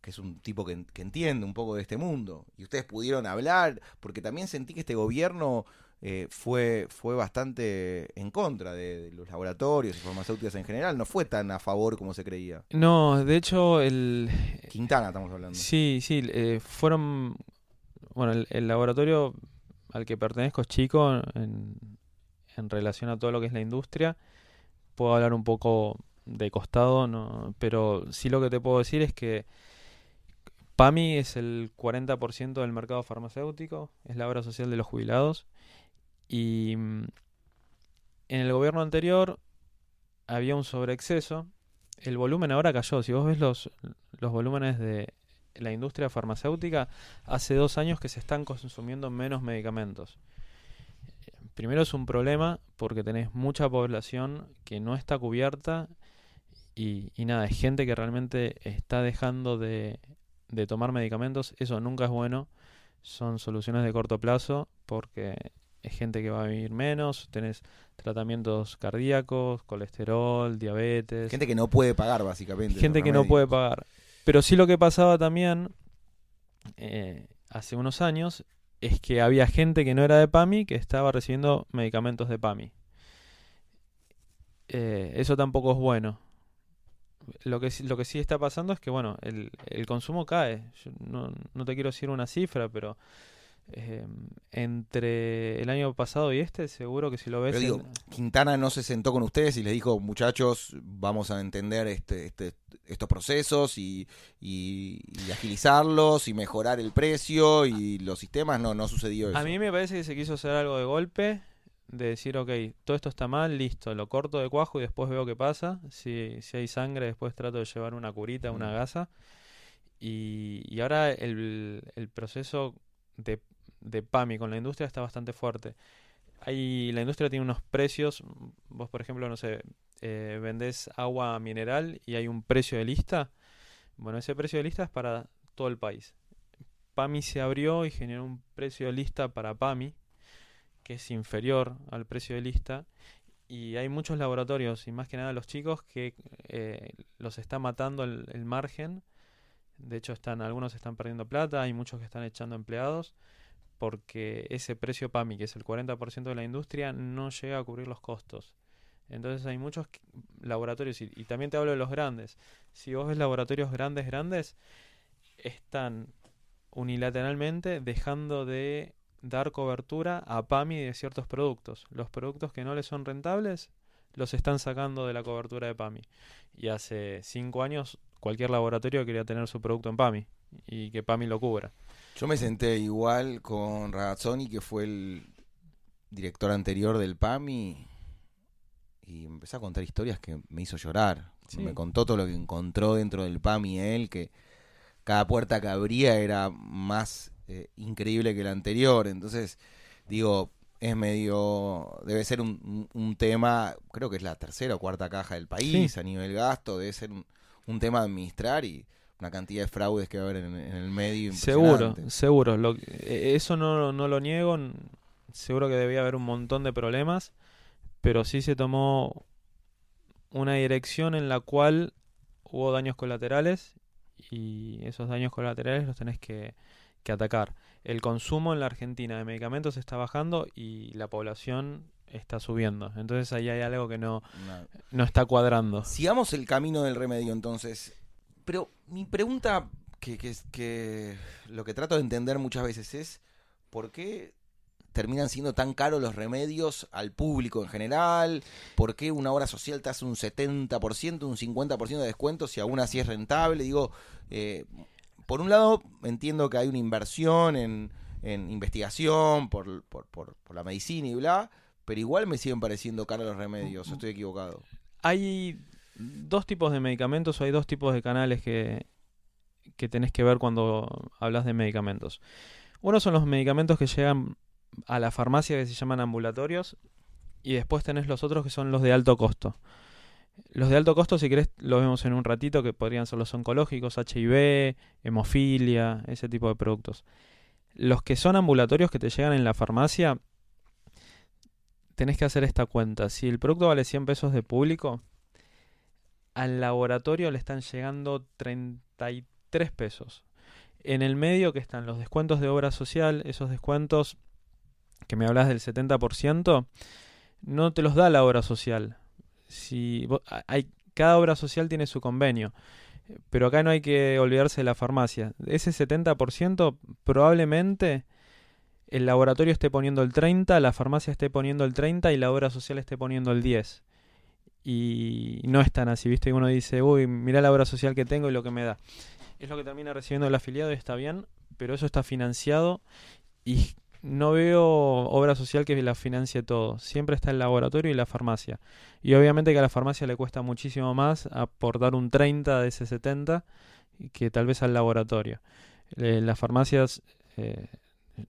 que es un tipo que, que entiende un poco de este mundo. Y ustedes pudieron hablar, porque también sentí que este gobierno eh, fue, fue bastante en contra de, de los laboratorios y farmacéuticas en general, no fue tan a favor como se creía. No, de hecho, el, Quintana estamos hablando. Sí, sí, eh, fueron, bueno, el, el laboratorio al que pertenezco es chico en, en relación a todo lo que es la industria. Puedo hablar un poco de costado, no, pero sí lo que te puedo decir es que PAMI es el 40% del mercado farmacéutico, es la obra social de los jubilados y mm, en el gobierno anterior había un sobreexceso. El volumen ahora cayó. Si vos ves los, los volúmenes de la industria farmacéutica, hace dos años que se están consumiendo menos medicamentos. Primero es un problema porque tenés mucha población que no está cubierta y, y nada, es gente que realmente está dejando de, de tomar medicamentos. Eso nunca es bueno. Son soluciones de corto plazo porque es gente que va a vivir menos. Tenés tratamientos cardíacos, colesterol, diabetes. Gente que no puede pagar, básicamente. Gente que no puede pagar. Pero sí lo que pasaba también eh, hace unos años es que había gente que no era de PAMI que estaba recibiendo medicamentos de PAMI. Eh, eso tampoco es bueno. lo que, sí- lo que sí está pasando es que, bueno, el, el consumo cae. Yo no, no te quiero decir una cifra, pero eh, entre el año pasado y este, seguro que si lo ves... Pero digo, en- Quintana no se sentó con ustedes y les dijo, muchachos, vamos a entender este, este, estos procesos y, y- y agilizarlos y mejorar el precio y los sistemas. No, no sucedió eso. A mí me parece que se quiso hacer algo de golpe, de decir, ok, todo esto está mal, listo, lo corto de cuajo y después veo qué pasa. Si, si hay sangre, después trato de llevar una curita, una Mm. gasa. Y, y ahora el, el proceso de, de PAMI con la industria está bastante fuerte. Hay, la industria tiene unos precios, vos por ejemplo, no sé, eh, vendés agua mineral y hay un precio de lista. Bueno, ese precio de lista es para todo el país. PAMI se abrió y generó un precio de lista para PAMI, que es inferior al precio de lista. Y hay muchos laboratorios, y más que nada los chicos, que eh, los está matando el, el margen. De hecho, están, algunos están perdiendo plata, hay muchos que están echando empleados, porque ese precio PAMI, que es el 40% de la industria, no llega a cubrir los costos. Entonces hay muchos laboratorios, y, y también te hablo de los grandes. Si vos ves laboratorios grandes, grandes, están unilateralmente dejando de dar cobertura a PAMI de ciertos productos. Los productos que no les son rentables los están sacando de la cobertura de PAMI. Y hace cinco años cualquier laboratorio quería tener su producto en PAMI y que PAMI lo cubra. Yo me senté igual con Ragazzoni, que fue el director anterior del PAMI, y me empezó a contar historias que me hizo llorar. Sí. Me contó todo lo que encontró dentro del PAMI él, que cada puerta que abría era más eh, increíble que la anterior. Entonces, digo, es medio. Debe ser un, un- un tema, creo que es la tercera o cuarta caja del país a nivel gasto, debe ser un, un tema a administrar y una cantidad de fraudes que va a haber en, en el medio. Seguro, seguro. Lo, eh, eso no, no lo niego. Seguro que debía haber un montón de problemas, pero sí se tomó una dirección en la cual hubo daños colaterales y esos daños colaterales los tenés que, que atacar. El consumo en la Argentina de medicamentos está bajando y la población está subiendo. Entonces ahí hay algo que no, Una- no está cuadrando. Sigamos el camino del remedio entonces. Pero mi pregunta, que, que, que lo que trato de entender muchas veces es, ¿por qué terminan siendo tan caros los remedios al público en general? ¿Por qué una obra social te hace un 70%, un 50% de descuento si aún así es rentable? Digo, eh, por un lado entiendo que hay una inversión en, en investigación por, por, por, por la medicina y bla, pero igual me siguen pareciendo caros los remedios, ¿o estoy equivocado. Hay dos tipos de medicamentos o hay dos tipos de canales que, que tenés que ver cuando hablas de medicamentos. Uno son los medicamentos que llegan a la farmacia que se llaman ambulatorios y después tenés los otros que son los de alto costo. Los de alto costo, si querés, los vemos en un ratito, que podrían ser los oncológicos, HIV, hemofilia, ese tipo de productos. Los que son ambulatorios que te llegan en la farmacia, tenés que hacer esta cuenta. Si el producto vale 100 pesos de público, al laboratorio le están llegando 33 pesos. En el medio que están los descuentos de obra social, esos descuentos que me hablas del 70%, no te los da la obra social. Si hay, cada obra social tiene su convenio, pero acá no hay que olvidarse de la farmacia. Ese 70% probablemente el laboratorio esté poniendo el 30, la farmacia esté poniendo el 30 y la obra social esté poniendo el 10. Y no es tan así, ¿viste? Y uno dice, uy, mira la obra social que tengo y lo que me da. Es lo que termina recibiendo el afiliado y está bien, pero eso está financiado y no veo obra social que la financie todo. Siempre está el laboratorio y la farmacia. Y obviamente que a la farmacia le cuesta muchísimo más aportar un 30 de ese 70 que tal vez al laboratorio. Eh, las farmacias, eh,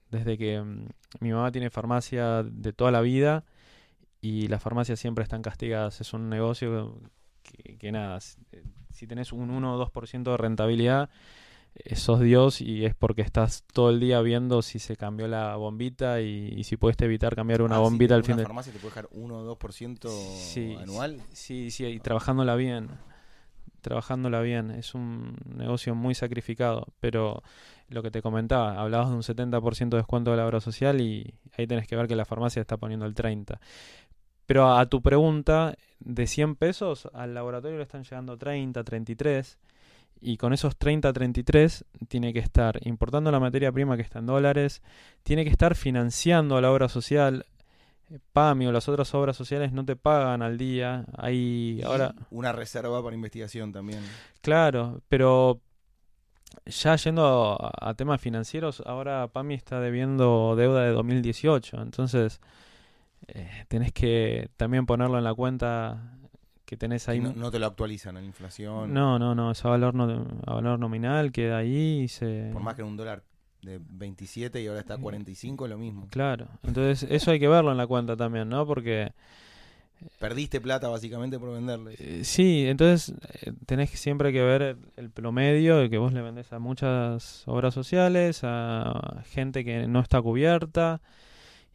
desde que mm, mi mamá tiene farmacia de toda la vida y las farmacias siempre están castigadas. Es un negocio que, que nada, si, si tenés un 1 o 2% de rentabilidad, eh, sos Dios y es porque estás todo el día viendo si se cambió la bombita y, y si puedes evitar cambiar una Ah, bombita al fin de farmacia te puede dejar 1 o 2% Sí, anual. Sí, sí, y trabajándola bien. Trabajándola bien. Es un negocio muy sacrificado. Pero lo que te comentaba, hablabas de un 70% de descuento de la obra social y ahí tenés que ver que la farmacia está poniendo el 30%. Pero a, tu pregunta, de 100 pesos, al laboratorio le están llegando 30, 33. Y con esos 30, 33 tiene que estar importando la materia prima que está en dólares, tiene que estar financiando la obra social. PAMI o las otras obras sociales no te pagan al día. Hay ahora una reserva para investigación también. Claro, pero ya yendo a, temas financieros, ahora PAMI está debiendo deuda de 2018, entonces eh, tenés que también ponerlo en la cuenta que tenés ahí. No, te lo actualizan en inflación. No, no, no, es a valor, no, a valor nominal, queda ahí y se... Por más que un dólar de 27 y ahora está a 45, lo mismo. Claro, entonces eso hay que verlo en la cuenta también, ¿no? Porque Perdiste plata básicamente por venderle. Eh, sí, entonces eh, tenés siempre que ver el, promedio que vos le vendés a muchas obras sociales, a gente que no está cubierta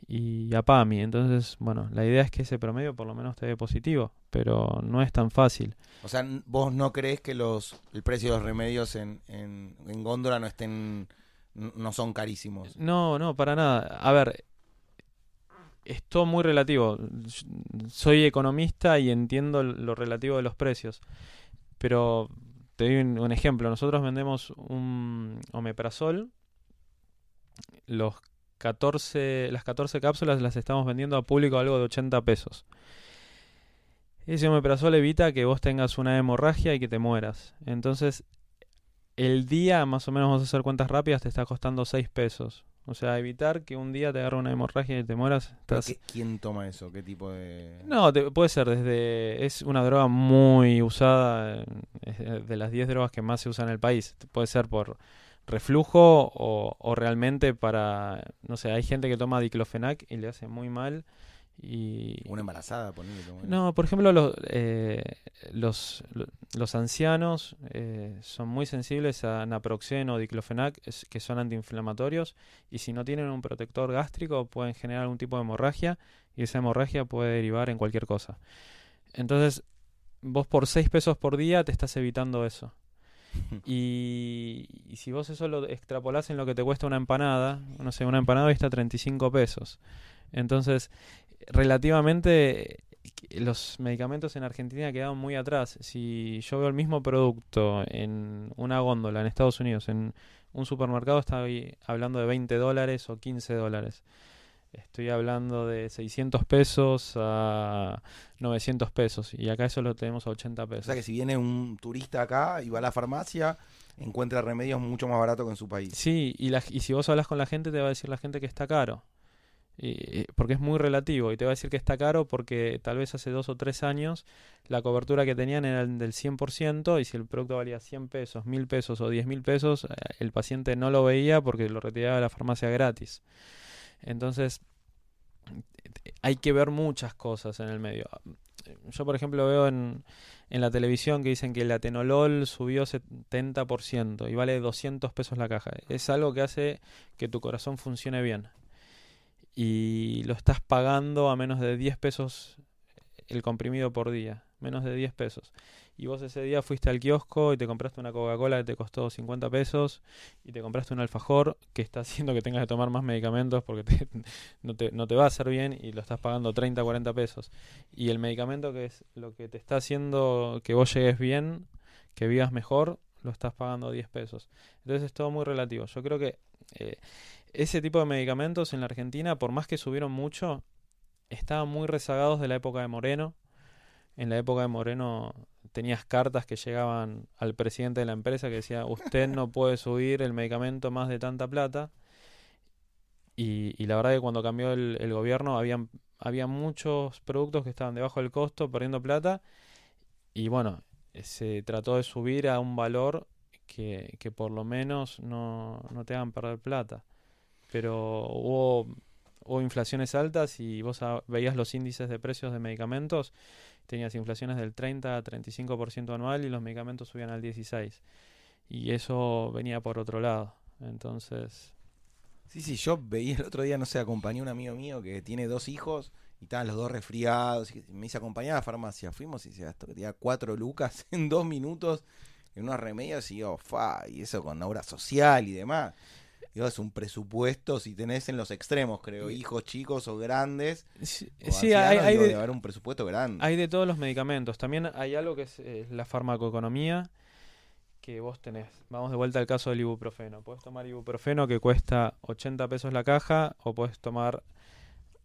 y a PAMI. Entonces, bueno, la idea es que ese promedio por lo menos te dé positivo, pero no es tan fácil. O sea, vos no crees que los el precio de los remedios en, en, en góndola no estén no son carísimos. No, no, para nada. A ver, es todo muy relativo. Soy economista y entiendo lo relativo de los precios. Pero te doy un, ejemplo. Nosotros vendemos un omeprazol. Los 14, las 14 cápsulas las estamos vendiendo a público algo de 80 pesos. Ese omeprazol evita que vos tengas una hemorragia y que te mueras. Entonces, el día, más o menos vamos a hacer cuentas rápidas, te está costando 6 pesos. O sea, evitar que un día te agarre una hemorragia y te mueras. ¿Quién toma eso? ¿Qué tipo de...? No, puede ser desde... Es una droga muy usada, de las 10 drogas que más se usan en el país. Puede ser por reflujo o, o realmente para... No sé, hay gente que toma diclofenac y le hace muy mal y... Una embarazada, ponele. No, por ejemplo, los, eh, los, los, ancianos eh, son muy sensibles a naproxeno o diclofenac, que son antiinflamatorios, y si no tienen un protector gástrico pueden generar algún tipo de hemorragia, y esa hemorragia puede derivar en cualquier cosa. Entonces, vos por 6 pesos por día te estás evitando eso. *laughs* y, y, si vos eso lo extrapolás en lo que te cuesta una empanada, no sé, una empanada está 35 pesos. Entonces, relativamente los medicamentos en Argentina quedaron muy atrás. Si yo veo el mismo producto en una góndola en Estados Unidos, en un supermercado, estoy hablando de 20 dólares o 15 dólares. Estoy hablando de 600 pesos a 900 pesos. Y acá eso lo tenemos a 80 pesos. O sea que si viene un turista acá y va a la farmacia, encuentra remedios mucho más baratos que en su país. Sí, y, y si vos hablas con la gente, te va a decir la gente que está caro porque es muy relativo y te va a decir que está caro porque tal vez hace dos o tres años la cobertura que tenían era del 100% y si el producto valía 100 pesos, 1000 pesos o 10 mil pesos, eh, el paciente no lo veía porque lo retiraba de la farmacia gratis. Entonces, hay que ver muchas cosas en el medio. Yo, por ejemplo, veo en, en la televisión que dicen que el atenolol subió 70% y vale 200 pesos la caja. Es algo que hace que tu corazón funcione bien y lo estás pagando a menos de 10 pesos el comprimido por día, menos de 10 pesos. Y vos ese día fuiste al kiosco y te compraste una Coca-Cola que te costó 50 pesos y te compraste un alfajor que está *laughs* haciendo que tengas que tomar más medicamentos porque no, te, no te va a hacer bien y lo estás pagando 30, 40 pesos. Y el medicamento que es lo que te está haciendo que vos llegues bien, que vivas mejor, lo estás pagando 10 pesos. Entonces es todo muy relativo. Yo creo que eh, ese tipo de medicamentos en la Argentina, por más que subieron mucho, estaban muy rezagados de la época de Moreno. En la época de Moreno tenías cartas que llegaban al presidente de la empresa que decía, usted no puede subir el medicamento más de tanta plata. Y, la verdad que cuando cambió el, el gobierno habían, había muchos productos que estaban debajo del costo, perdiendo plata. Y bueno, se trató de subir a un valor que, que por lo menos no, no te hagan perder plata pero hubo, hubo inflaciones altas y vos veías los índices de precios de medicamentos, tenías inflaciones del 30 a 35% anual y los medicamentos subían al 16%. Y eso venía por otro lado. Entonces... Sí, sí, yo veía el otro día, no sé, acompañé a un amigo mío que tiene dos hijos y estaban los dos resfriados. Y me hice acompañar a la farmacia. Fuimos y se gastó tenía cuatro lucas *laughs* en dos minutos en unas remedios y yo, fa, y eso con obra social y demás. Digo, es un presupuesto, si tenés en los extremos, creo, hijos chicos o grandes. Sí, o sí, ancianos, hay, hay digo, de, haber un presupuesto grande. hay de todos los medicamentos. También hay algo que es eh, la farmacoeconomía, que vos tenés. Vamos de vuelta al caso del ibuprofeno. Puedes tomar ibuprofeno que cuesta 80 pesos la caja o puedes tomar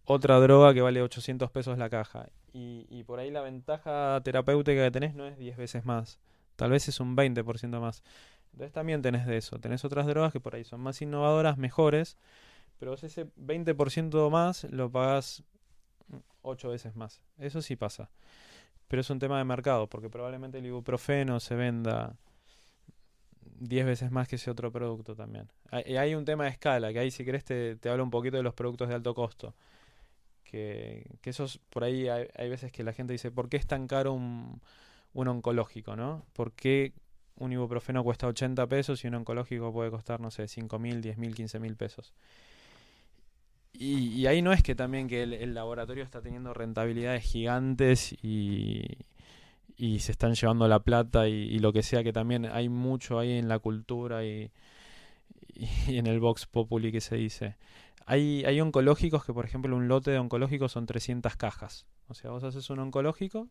otra droga que vale 800 pesos la caja. Y, y por ahí la ventaja terapéutica que tenés no es 10 veces más. Tal vez es un 20% más. Entonces también tenés de eso. Tenés otras drogas que por ahí son más innovadoras, mejores, pero vos ese 20% más lo pagás 8 veces más. Eso sí pasa. Pero es un tema de mercado, porque probablemente el ibuprofeno se venda 10 veces más que ese otro producto también. Hay, hay un tema de escala, que ahí si querés te, te hablo un poquito de los productos de alto costo. Que, que esos, por ahí hay, hay veces que la gente dice, ¿por qué es tan caro un, un oncológico, no? ¿Por qué un ibuprofeno cuesta 80 pesos y un oncológico puede costar, no sé, 5 mil, 10 mil, 15 mil pesos? Y, ahí no es que también que el, laboratorio está teniendo rentabilidades gigantes y, y se están llevando la plata y, y lo que sea, que también hay mucho ahí en la cultura y, y en el Vox Populi que se dice. Hay, hay oncológicos que, por ejemplo, un lote de oncológicos son 300 cajas. O sea, vos haces un oncológico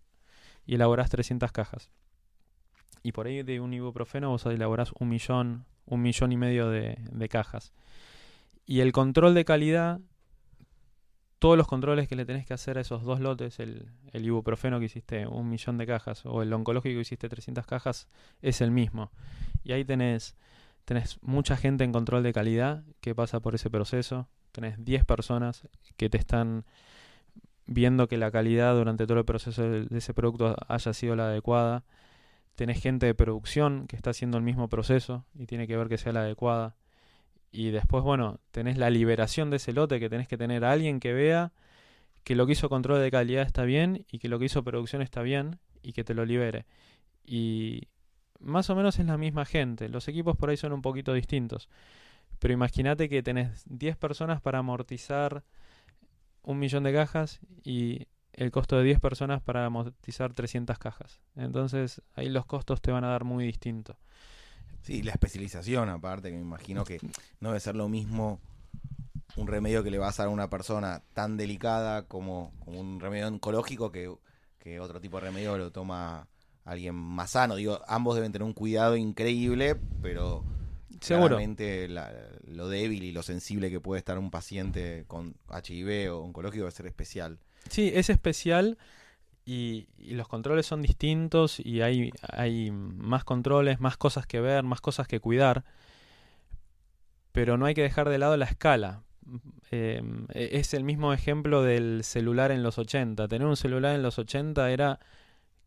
y elaborás 300 cajas. Y por ahí de un ibuprofeno vos elaborás un millón, un millón y medio de, cajas. Y el control de calidad, todos los controles que le tenés que hacer a esos dos lotes, el, el ibuprofeno que hiciste un millón de cajas o el oncológico que hiciste 300 cajas, es el mismo. Y ahí tenés, tenés mucha gente en control de calidad que pasa por ese proceso. Tenés 10 personas que te están viendo que la calidad durante todo el proceso de ese producto haya sido la adecuada. Tenés gente de producción que está haciendo el mismo proceso y tiene que ver que sea la adecuada. Y después, bueno, tenés la liberación de ese lote que tenés que tener a alguien que vea que lo que hizo control de calidad está bien y que lo que hizo producción está bien y que te lo libere. Y más o menos es la misma gente. Los equipos por ahí son un poquito distintos. Pero imagínate que tenés 10 personas para amortizar un millón de cajas y el costo de 10 personas para amortizar 300 cajas. Entonces ahí los costos te van a dar muy distinto. Sí, la especialización aparte, que me imagino que no debe ser lo mismo un remedio que le vas a dar a una persona tan delicada como, como un remedio oncológico que, que otro tipo de remedio lo toma alguien más sano. Digo, ambos deben tener un cuidado increíble, pero Seguro. claramente la- lo débil y lo sensible que puede estar un paciente con HIV o oncológico debe ser especial. Sí, es especial y, y los controles son distintos y hay, hay más controles, más cosas que ver, más cosas que cuidar. Pero no hay que dejar de lado la escala. Eh, es el mismo ejemplo del celular en los 80. Tener un celular en los 80 era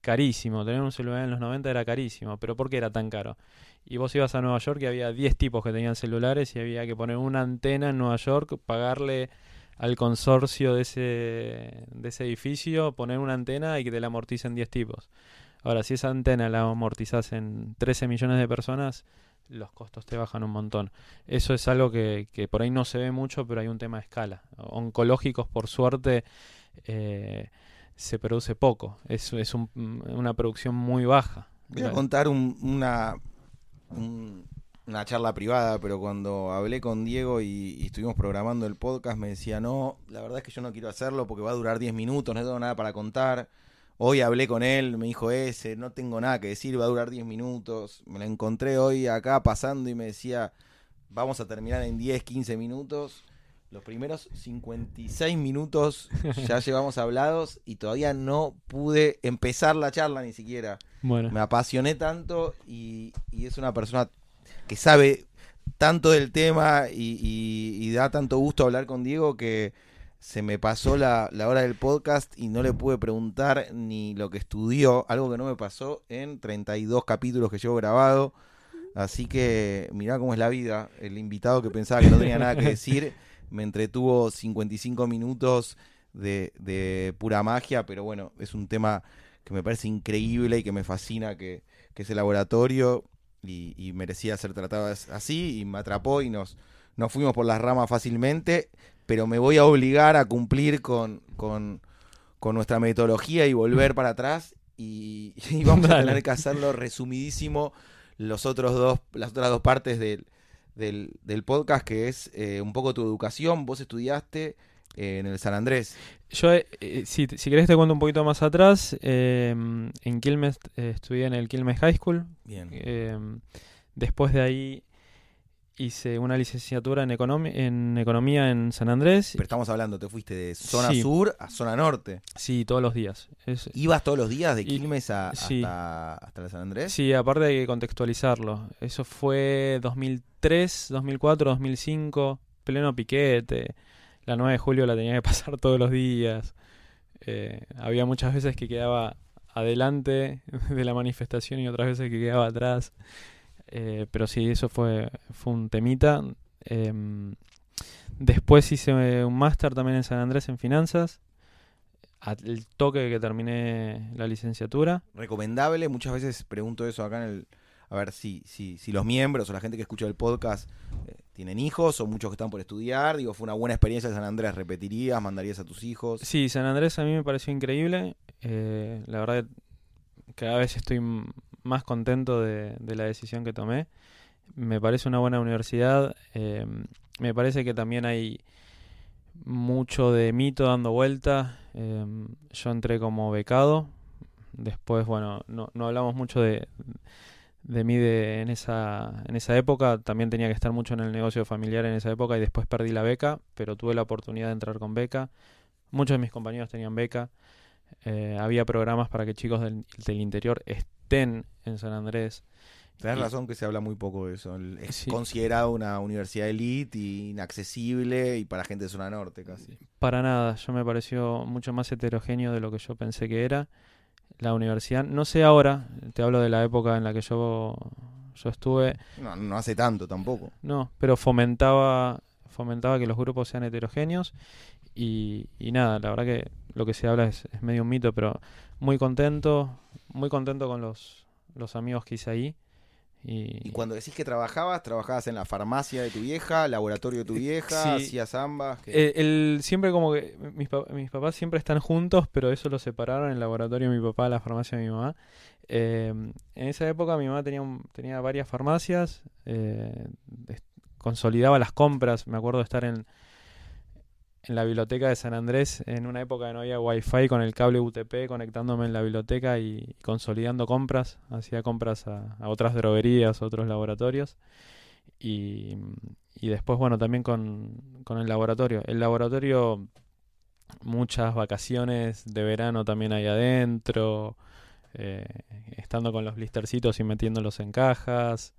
carísimo, tener un celular en los 90 era carísimo. ¿Pero por qué era tan caro? Y vos ibas a Nueva York y había 10 tipos que tenían celulares y había que poner una antena en Nueva York, pagarle al consorcio de ese, de ese edificio, poner una antena y que te la amorticen 10 tipos. Ahora, si esa antena la amortizás en 13 millones de personas, los costos te bajan un montón. Eso es algo que, que por ahí no se ve mucho, pero hay un tema de escala. Oncológicos, por suerte, eh, se produce poco. Es, es un- una producción muy baja. Voy a contar un- una, un- una charla privada, pero cuando hablé con Diego y, y estuvimos programando el podcast, me decía, no, la verdad es que yo no quiero hacerlo porque va a durar 10 minutos, no tengo nada para contar. Hoy hablé con él, me dijo ese, no tengo nada que decir, va a durar 10 minutos. Me lo encontré hoy acá pasando y me decía, vamos a terminar en 10, 15 minutos. Los primeros 56 minutos *laughs* ya llevamos hablados y todavía no pude empezar la charla ni siquiera Bueno, me apasioné tanto y, y es una persona que sabe tanto del tema y, y- y da tanto gusto hablar con Diego que se me pasó la, la hora del podcast y no le pude preguntar ni lo que estudió, algo que no me pasó en 32 capítulos que llevo grabado. Así que mirá cómo es la vida. El invitado que pensaba que no tenía nada que decir *laughs* me entretuvo 55 minutos de, de pura magia, pero bueno, es un tema que me parece increíble y que me fascina, que, que es el laboratorio y, y merecía ser tratado as- así y me atrapó y nos, nos fuimos por las ramas fácilmente, pero me voy a obligar a cumplir con, con, con nuestra metodología y volver para atrás y, *laughs* y vamos a tener que hacerlo resumidísimo los otros dos, las otras dos partes del, del, del podcast, que es eh, un poco tu educación. Vos estudiaste eh, en el San Andrés. Yo, eh, si, si querés te cuento un poquito más atrás, eh, en Quilmes eh, estudié en el Quilmes High School. Bien. Eh, después de ahí hice una licenciatura en, economía en San Andrés. Pero estamos hablando, te fuiste de zona Sí. sur a zona norte. Sí, todos los días. Es- ¿Ibas todos los días de Y- Quilmes a, sí. hasta, hasta el San Andrés? Sí, aparte que contextualizarlo. Eso fue 2003, 2004, 2005, pleno piquete. La 9 de julio la tenía que *laughs* pasar todos los días. Eh, había muchas veces que quedaba adelante *laughs* de la manifestación y otras veces que quedaba atrás. Eh, pero sí, eso fue, fue un temita. Em, después hice un máster también en San Andrés en finanzas. Al toque que terminé la licenciatura. Recomendable, muchas veces pregunto eso acá en el... A ver si, si, si los miembros o la gente que escucha el podcast eh, tienen hijos o muchos que están por estudiar. Digo, fue una buena experiencia en San Andrés. ¿Repetirías? ¿Mandarías a tus hijos? Sí, San Andrés a mí me pareció increíble. Eh, la verdad, cada vez estoy más contento de, de la decisión que tomé. Me parece una buena universidad. eh, me parece que también hay mucho de mito dando vuelta. yo entré como becado. Después, bueno, no, no hablamos mucho de, de mí de, en, esa, en esa época. También tenía que estar mucho en el negocio familiar en esa época y después perdí la beca, pero tuve la oportunidad de entrar con beca. Muchos de mis compañeros tenían beca. eh, había programas para que chicos del, del interior estén en San Andrés. Tenés Y- razón que se habla muy poco de eso. Es Sí. considerado una universidad elite y inaccesible y para gente de zona norte casi. Para nada, yo me pareció mucho más heterogéneo de lo que yo pensé que era. La universidad, no sé ahora, te hablo de la época en la que yo, yo estuve, No, no hace tanto tampoco. no, pero fomentaba, fomentaba que los grupos sean heterogéneos y, y nada, la verdad que lo que se habla es, es medio un mito, pero muy contento, muy contento con los, los amigos que hice ahí. Y, Y cuando decís que trabajabas, trabajabas en la farmacia de tu vieja, laboratorio de tu vieja, Sí. hacías ambas. que- Eh, el, siempre como que mis, mis papás siempre están juntos, pero eso lo separaron, el laboratorio de mi papá, la farmacia de mi mamá. Eh, en esa época mi mamá tenía, un- tenía varias farmacias, eh, consolidaba las compras, me acuerdo de estar en, en la biblioteca de San Andrés, en una época que no había wifi con el cable UTP conectándome en la biblioteca y consolidando compras, hacía compras a, otras droguerías, a otros laboratorios. Y, y después, bueno, también con, con el laboratorio. El laboratorio, muchas vacaciones de verano también ahí adentro, eh, estando con los blistercitos y metiéndolos en cajas,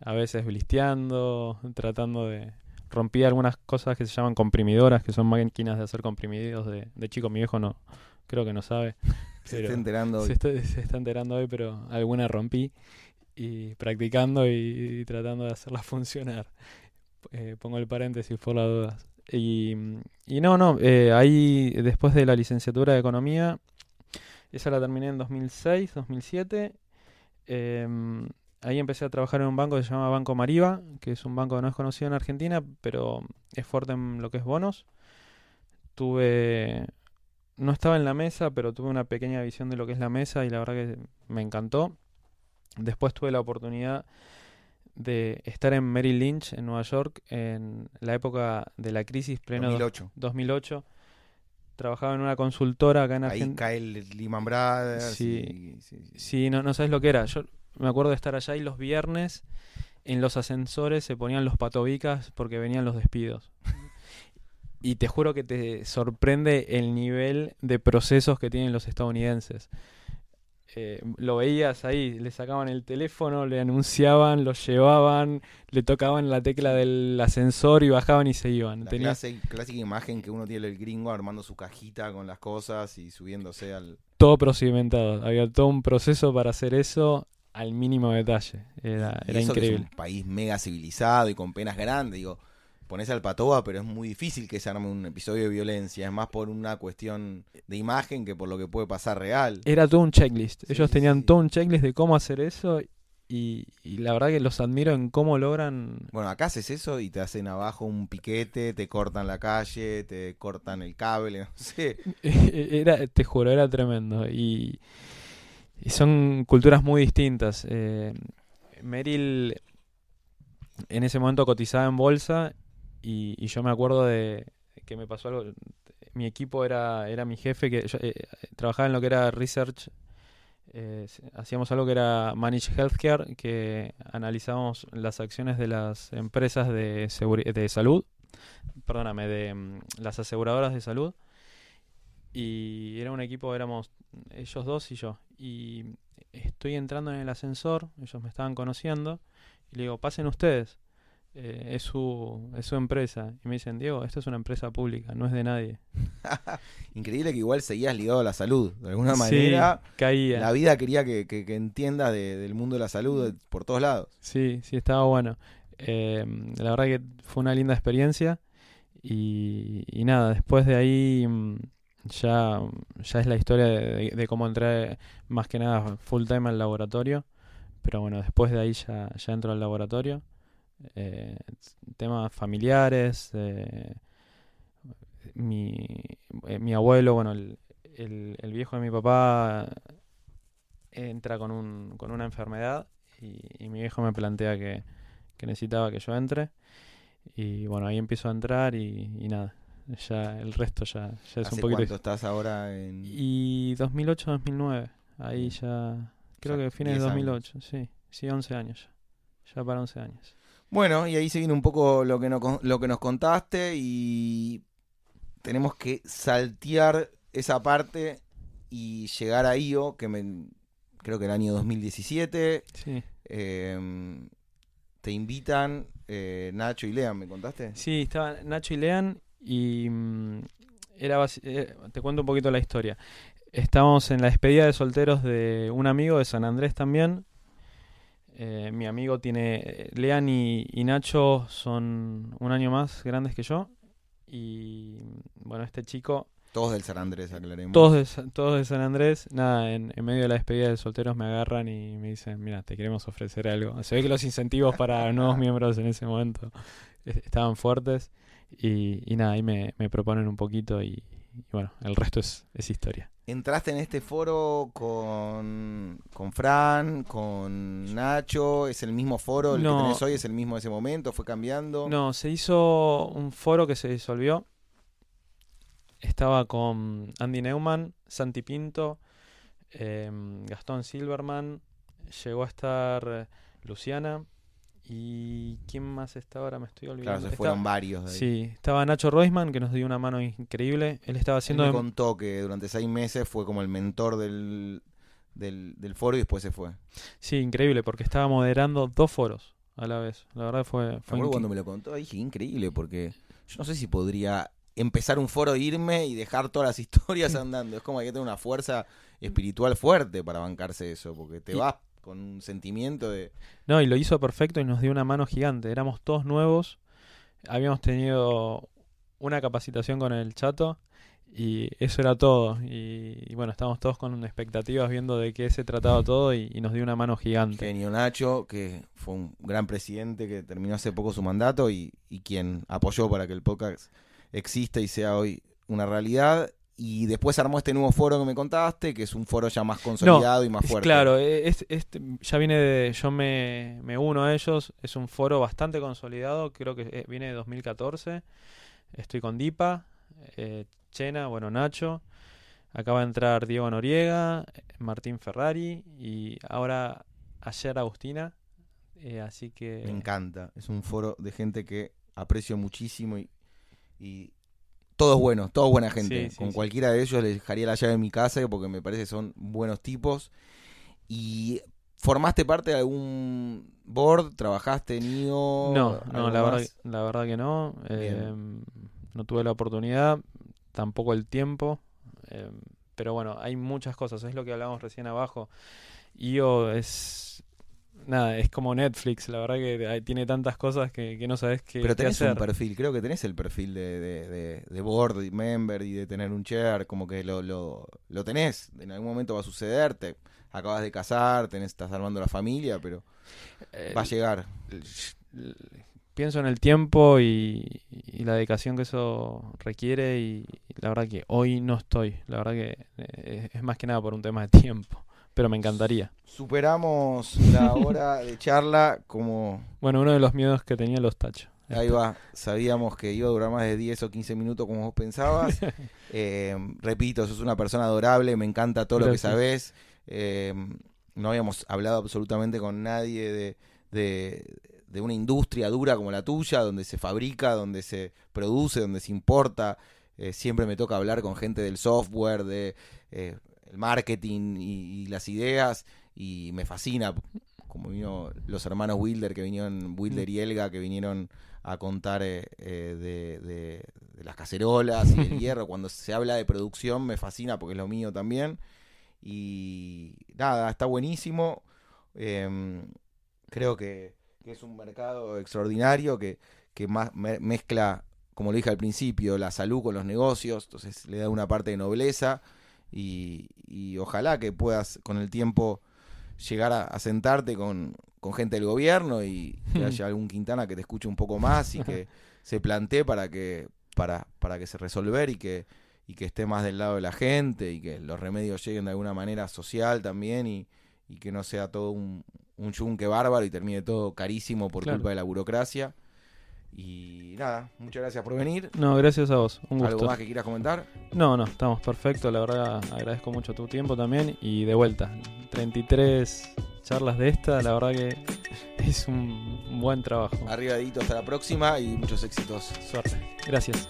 a veces blisteando, tratando de... Rompí algunas cosas que se llaman comprimidoras, que son máquinas de hacer comprimidos de, de chico. Mi viejo no, creo que no sabe. *laughs* se está enterando hoy. se está, se está enterando hoy, pero alguna rompí y practicando y, y tratando de hacerla *laughs* funcionar. Eh, pongo el paréntesis por las dudas. Y, y no, no, eh, ahí después de la licenciatura de Economía, esa la terminé en 2006, 2007. em, ahí empecé a trabajar en un banco que se llama Banco Mariva, que es un banco que no es conocido en Argentina, pero es fuerte en lo que es bonos. Tuve no estaba en la mesa, pero tuve una pequeña visión de lo que es la mesa y la verdad que me encantó. Después tuve la oportunidad de estar en Merrill Lynch, en Nueva York, en la época de la crisis pleno 2008. 2008. Trabajaba en una consultora acá en Ahí Argentina. cae el Lehman Brothers. Sí. y- sí, sí. Sí, no, no sabes lo que era. Yo me acuerdo de estar allá y los viernes en los ascensores se ponían los patobicas porque venían los despidos. Y te juro que te sorprende el nivel de procesos que tienen los estadounidenses. Eh, lo veías ahí, le sacaban el teléfono, le anunciaban, lo llevaban, le tocaban la tecla del ascensor y bajaban y se iban. La Tenía clase- clásica imagen que uno tiene del gringo armando su cajita con las cosas y subiéndose al... todo procedimentado. Había todo un proceso para hacer eso al mínimo detalle. Era, y era eso que es increíble. un país mega civilizado y con penas grandes. Digo, pones al patoa, pero es muy difícil que se arme un episodio de violencia. Es más por una cuestión de imagen que por lo que puede pasar real. Era todo un checklist. Sí, Ellos tenían sí. todo un checklist de cómo hacer eso y, y la verdad que los admiro en cómo logran... Bueno, acá haces eso y te hacen abajo un piquete, te cortan la calle, te cortan el cable, *laughs* no sé. *laughs* era, te juro, era tremendo. Y, y son culturas muy distintas. Eh, Merrill en ese momento cotizaba en bolsa y, yo me acuerdo de que me pasó algo. Mi equipo era, era mi jefe, que yo, eh, trabajaba en lo que era research. eh, hacíamos algo que era Managed Healthcare, que analizábamos las acciones de las empresas de, de salud, perdóname, de mm, las aseguradoras de salud. Y era un equipo, éramos ellos dos y yo. Y estoy entrando en el ascensor, ellos me estaban conociendo, y le digo, pasen ustedes, eh, es, su, es su empresa. Y me dicen, Diego, esto es una empresa pública, no es de nadie. *laughs* Increíble que igual seguías ligado a la salud. De alguna Sí, manera, caía. la vida quería que, que, que entiendas de- del mundo de la salud de- por todos lados. Sí, sí, estaba bueno. Eh, la verdad que fue una linda experiencia. Y, y nada, después de ahí mm, ya, ya es la historia de, cómo entré más que nada full time al laboratorio. Pero bueno, después de ahí ya, ya entro al laboratorio. Eh, temas familiares. eh, mi, eh, mi abuelo, bueno, el, el, viejo de mi papá entra con, un, con una enfermedad y, mi viejo me plantea que, que necesitaba que yo entre. Y bueno, ahí empiezo a entrar y nada, ya el resto ya, ya es ¿Hace un poquito... cuánto estás ahora en...? Y 2008-2009, ahí ya, creo que fines de 10 años. 2008, sí, sí, 11 años ya, ya para 11 años. Bueno, y ahí se viene un poco lo que, no, lo que nos contaste y tenemos que saltear esa parte y llegar a IO, que me, creo que el año 2017, Sí, eh, te invitan eh, Nacho y Lean, ¿me contaste? sí, estaba Nacho y Lean y mm, era eh, te cuento un poquito la historia. Estábamos en la despedida de solteros de un amigo de San Andrés también. Eh, mi amigo tiene. eh, Lean y, y Nacho son un año más grandes que yo. Y bueno, este chico, Todos del San Andrés, aclaremos. todos de, todos de San Andrés, nada, en, en medio de la despedida de solteros me agarran y me dicen: Mira, te queremos ofrecer algo. Se ve que los incentivos para nuevos miembros en ese momento estaban fuertes. Y, y nada, ahí me, me proponen un poquito y, y bueno, el resto es, es historia. Entraste en este foro con, con Fran, con Nacho, es el mismo foro, el No. que tenés hoy es el mismo de ese momento, fue cambiando. No, se hizo un foro que se disolvió. Estaba con Andy Neumann, Santi Pinto, em, Gastón Silverman, llegó a estar eh, Luciana y ¿quién más está ahora? Me estoy olvidando. Claro, se Está- fueron varios de ahí. Sí, estaba Nacho Roisman que nos dio una mano increíble. Él estaba Él haciendo me de- contó que durante seis meses fue como el mentor del, del, del foro y después se fue. Me Sí, increíble porque estaba moderando dos foros a la vez. La verdad fue fue inque- cuando me lo contó, dije, increíble, porque yo no sé si podría empezar un foro, irme y dejar todas las *laughs* historias andando. Es como que hay que tener una fuerza espiritual fuerte para bancarse eso, porque te Y- vas con un sentimiento de... No, y lo hizo perfecto y nos dio una mano gigante. Éramos todos nuevos. Habíamos tenido una capacitación con el chato y eso era todo. Y, y bueno, estábamos todos con expectativas viendo de qué se trataba todo y, y nos dio una mano gigante. Genio Nacho, que fue un gran presidente que terminó hace poco su mandato y, y quien apoyó para que el podcast exista y sea hoy una realidad. Y después armó este nuevo foro que me contaste, que es un foro ya más consolidado y más Es- fuerte. Claro, es- este ya viene de. Yo me, me uno a ellos. Es un foro bastante consolidado. Creo que eh, viene de 2014. Estoy con Dipa, eh, Chena, bueno, Nacho. Acaba de entrar Diego Noriega, Martín Ferrari y ahora ayer Agustina. Eh, así que. Me encanta. Es un foro de gente que aprecio muchísimo y, y todos buenos, todos buena gente. Sí, sí, Con sí. cualquiera de ellos les dejaría la llave en mi casa porque me parece que son buenos tipos. Y ¿Formaste parte de algún board? ¿Trabajaste en IO? No, ¿Algo no, la verdad, la verdad que no. Eh, no tuve la oportunidad, tampoco el tiempo. eh, pero bueno, hay muchas cosas. Es lo que hablábamos recién abajo. IO es. Nada, es como Netflix. La verdad que tiene tantas cosas que, que no sabes qué, Pero qué tenés hacer. un perfil, creo que tenés el perfil de, de, de- de board y member y de tener un chair, como que lo, lo, lo tenés. En algún momento va a suceder, te acabas de casar, tenés, estás armando la familia, pero Eh, va a llegar. pienso en el tiempo y, y la dedicación que eso requiere y, y la verdad que hoy no estoy. La verdad que eh, es más que nada por un tema de tiempo. Pero me encantaría. Superamos la hora de *laughs* charla como... Bueno, uno de los miedos que tenía los tachos. Ahí va, sabíamos que iba a durar más de 10 o 15 minutos como vos pensabas. *laughs* Eh, repito, sos una persona adorable, me encanta todo lo que sabés. Eh, no habíamos hablado absolutamente con nadie de, de, de una industria dura como la tuya, donde se fabrica, donde se produce, donde se importa. Eh, siempre me toca hablar con gente del software, de el marketing y, y las ideas, y me fascina. Como vino los hermanos Wilder, que vinieron, Wilder y Elga, que vinieron a contar eh, eh, de, de- de las cacerolas y el *laughs* hierro. Cuando se habla de producción me fascina porque es lo mío también. Y nada, está buenísimo. Eh, creo que, que es un mercado extraordinario que, que más me- mezcla, como lo dije al principio, la salud con los negocios. Entonces le da una parte de nobleza. Y, y ojalá que puedas con el tiempo llegar a, a sentarte con, con gente del gobierno y que haya algún Quintana que te escuche un poco más y que *laughs* se plantee para que para, para que se resolver y que y que esté más del lado de la gente y que los remedios lleguen de alguna manera social también y, y que no sea todo un, un yunque bárbaro y termine todo carísimo por Claro. culpa de la burocracia. Y nada, muchas gracias por venir. No, gracias a vos. Un ¿Algo gusto. más que quieras comentar? No, no, estamos perfectos. La verdad, agradezco mucho tu tiempo también. Y de vuelta, 33 charlas de esta, la verdad que *laughs* es un buen trabajo. Arriba, Edito, hasta la próxima y muchos éxitos. Suerte. Gracias.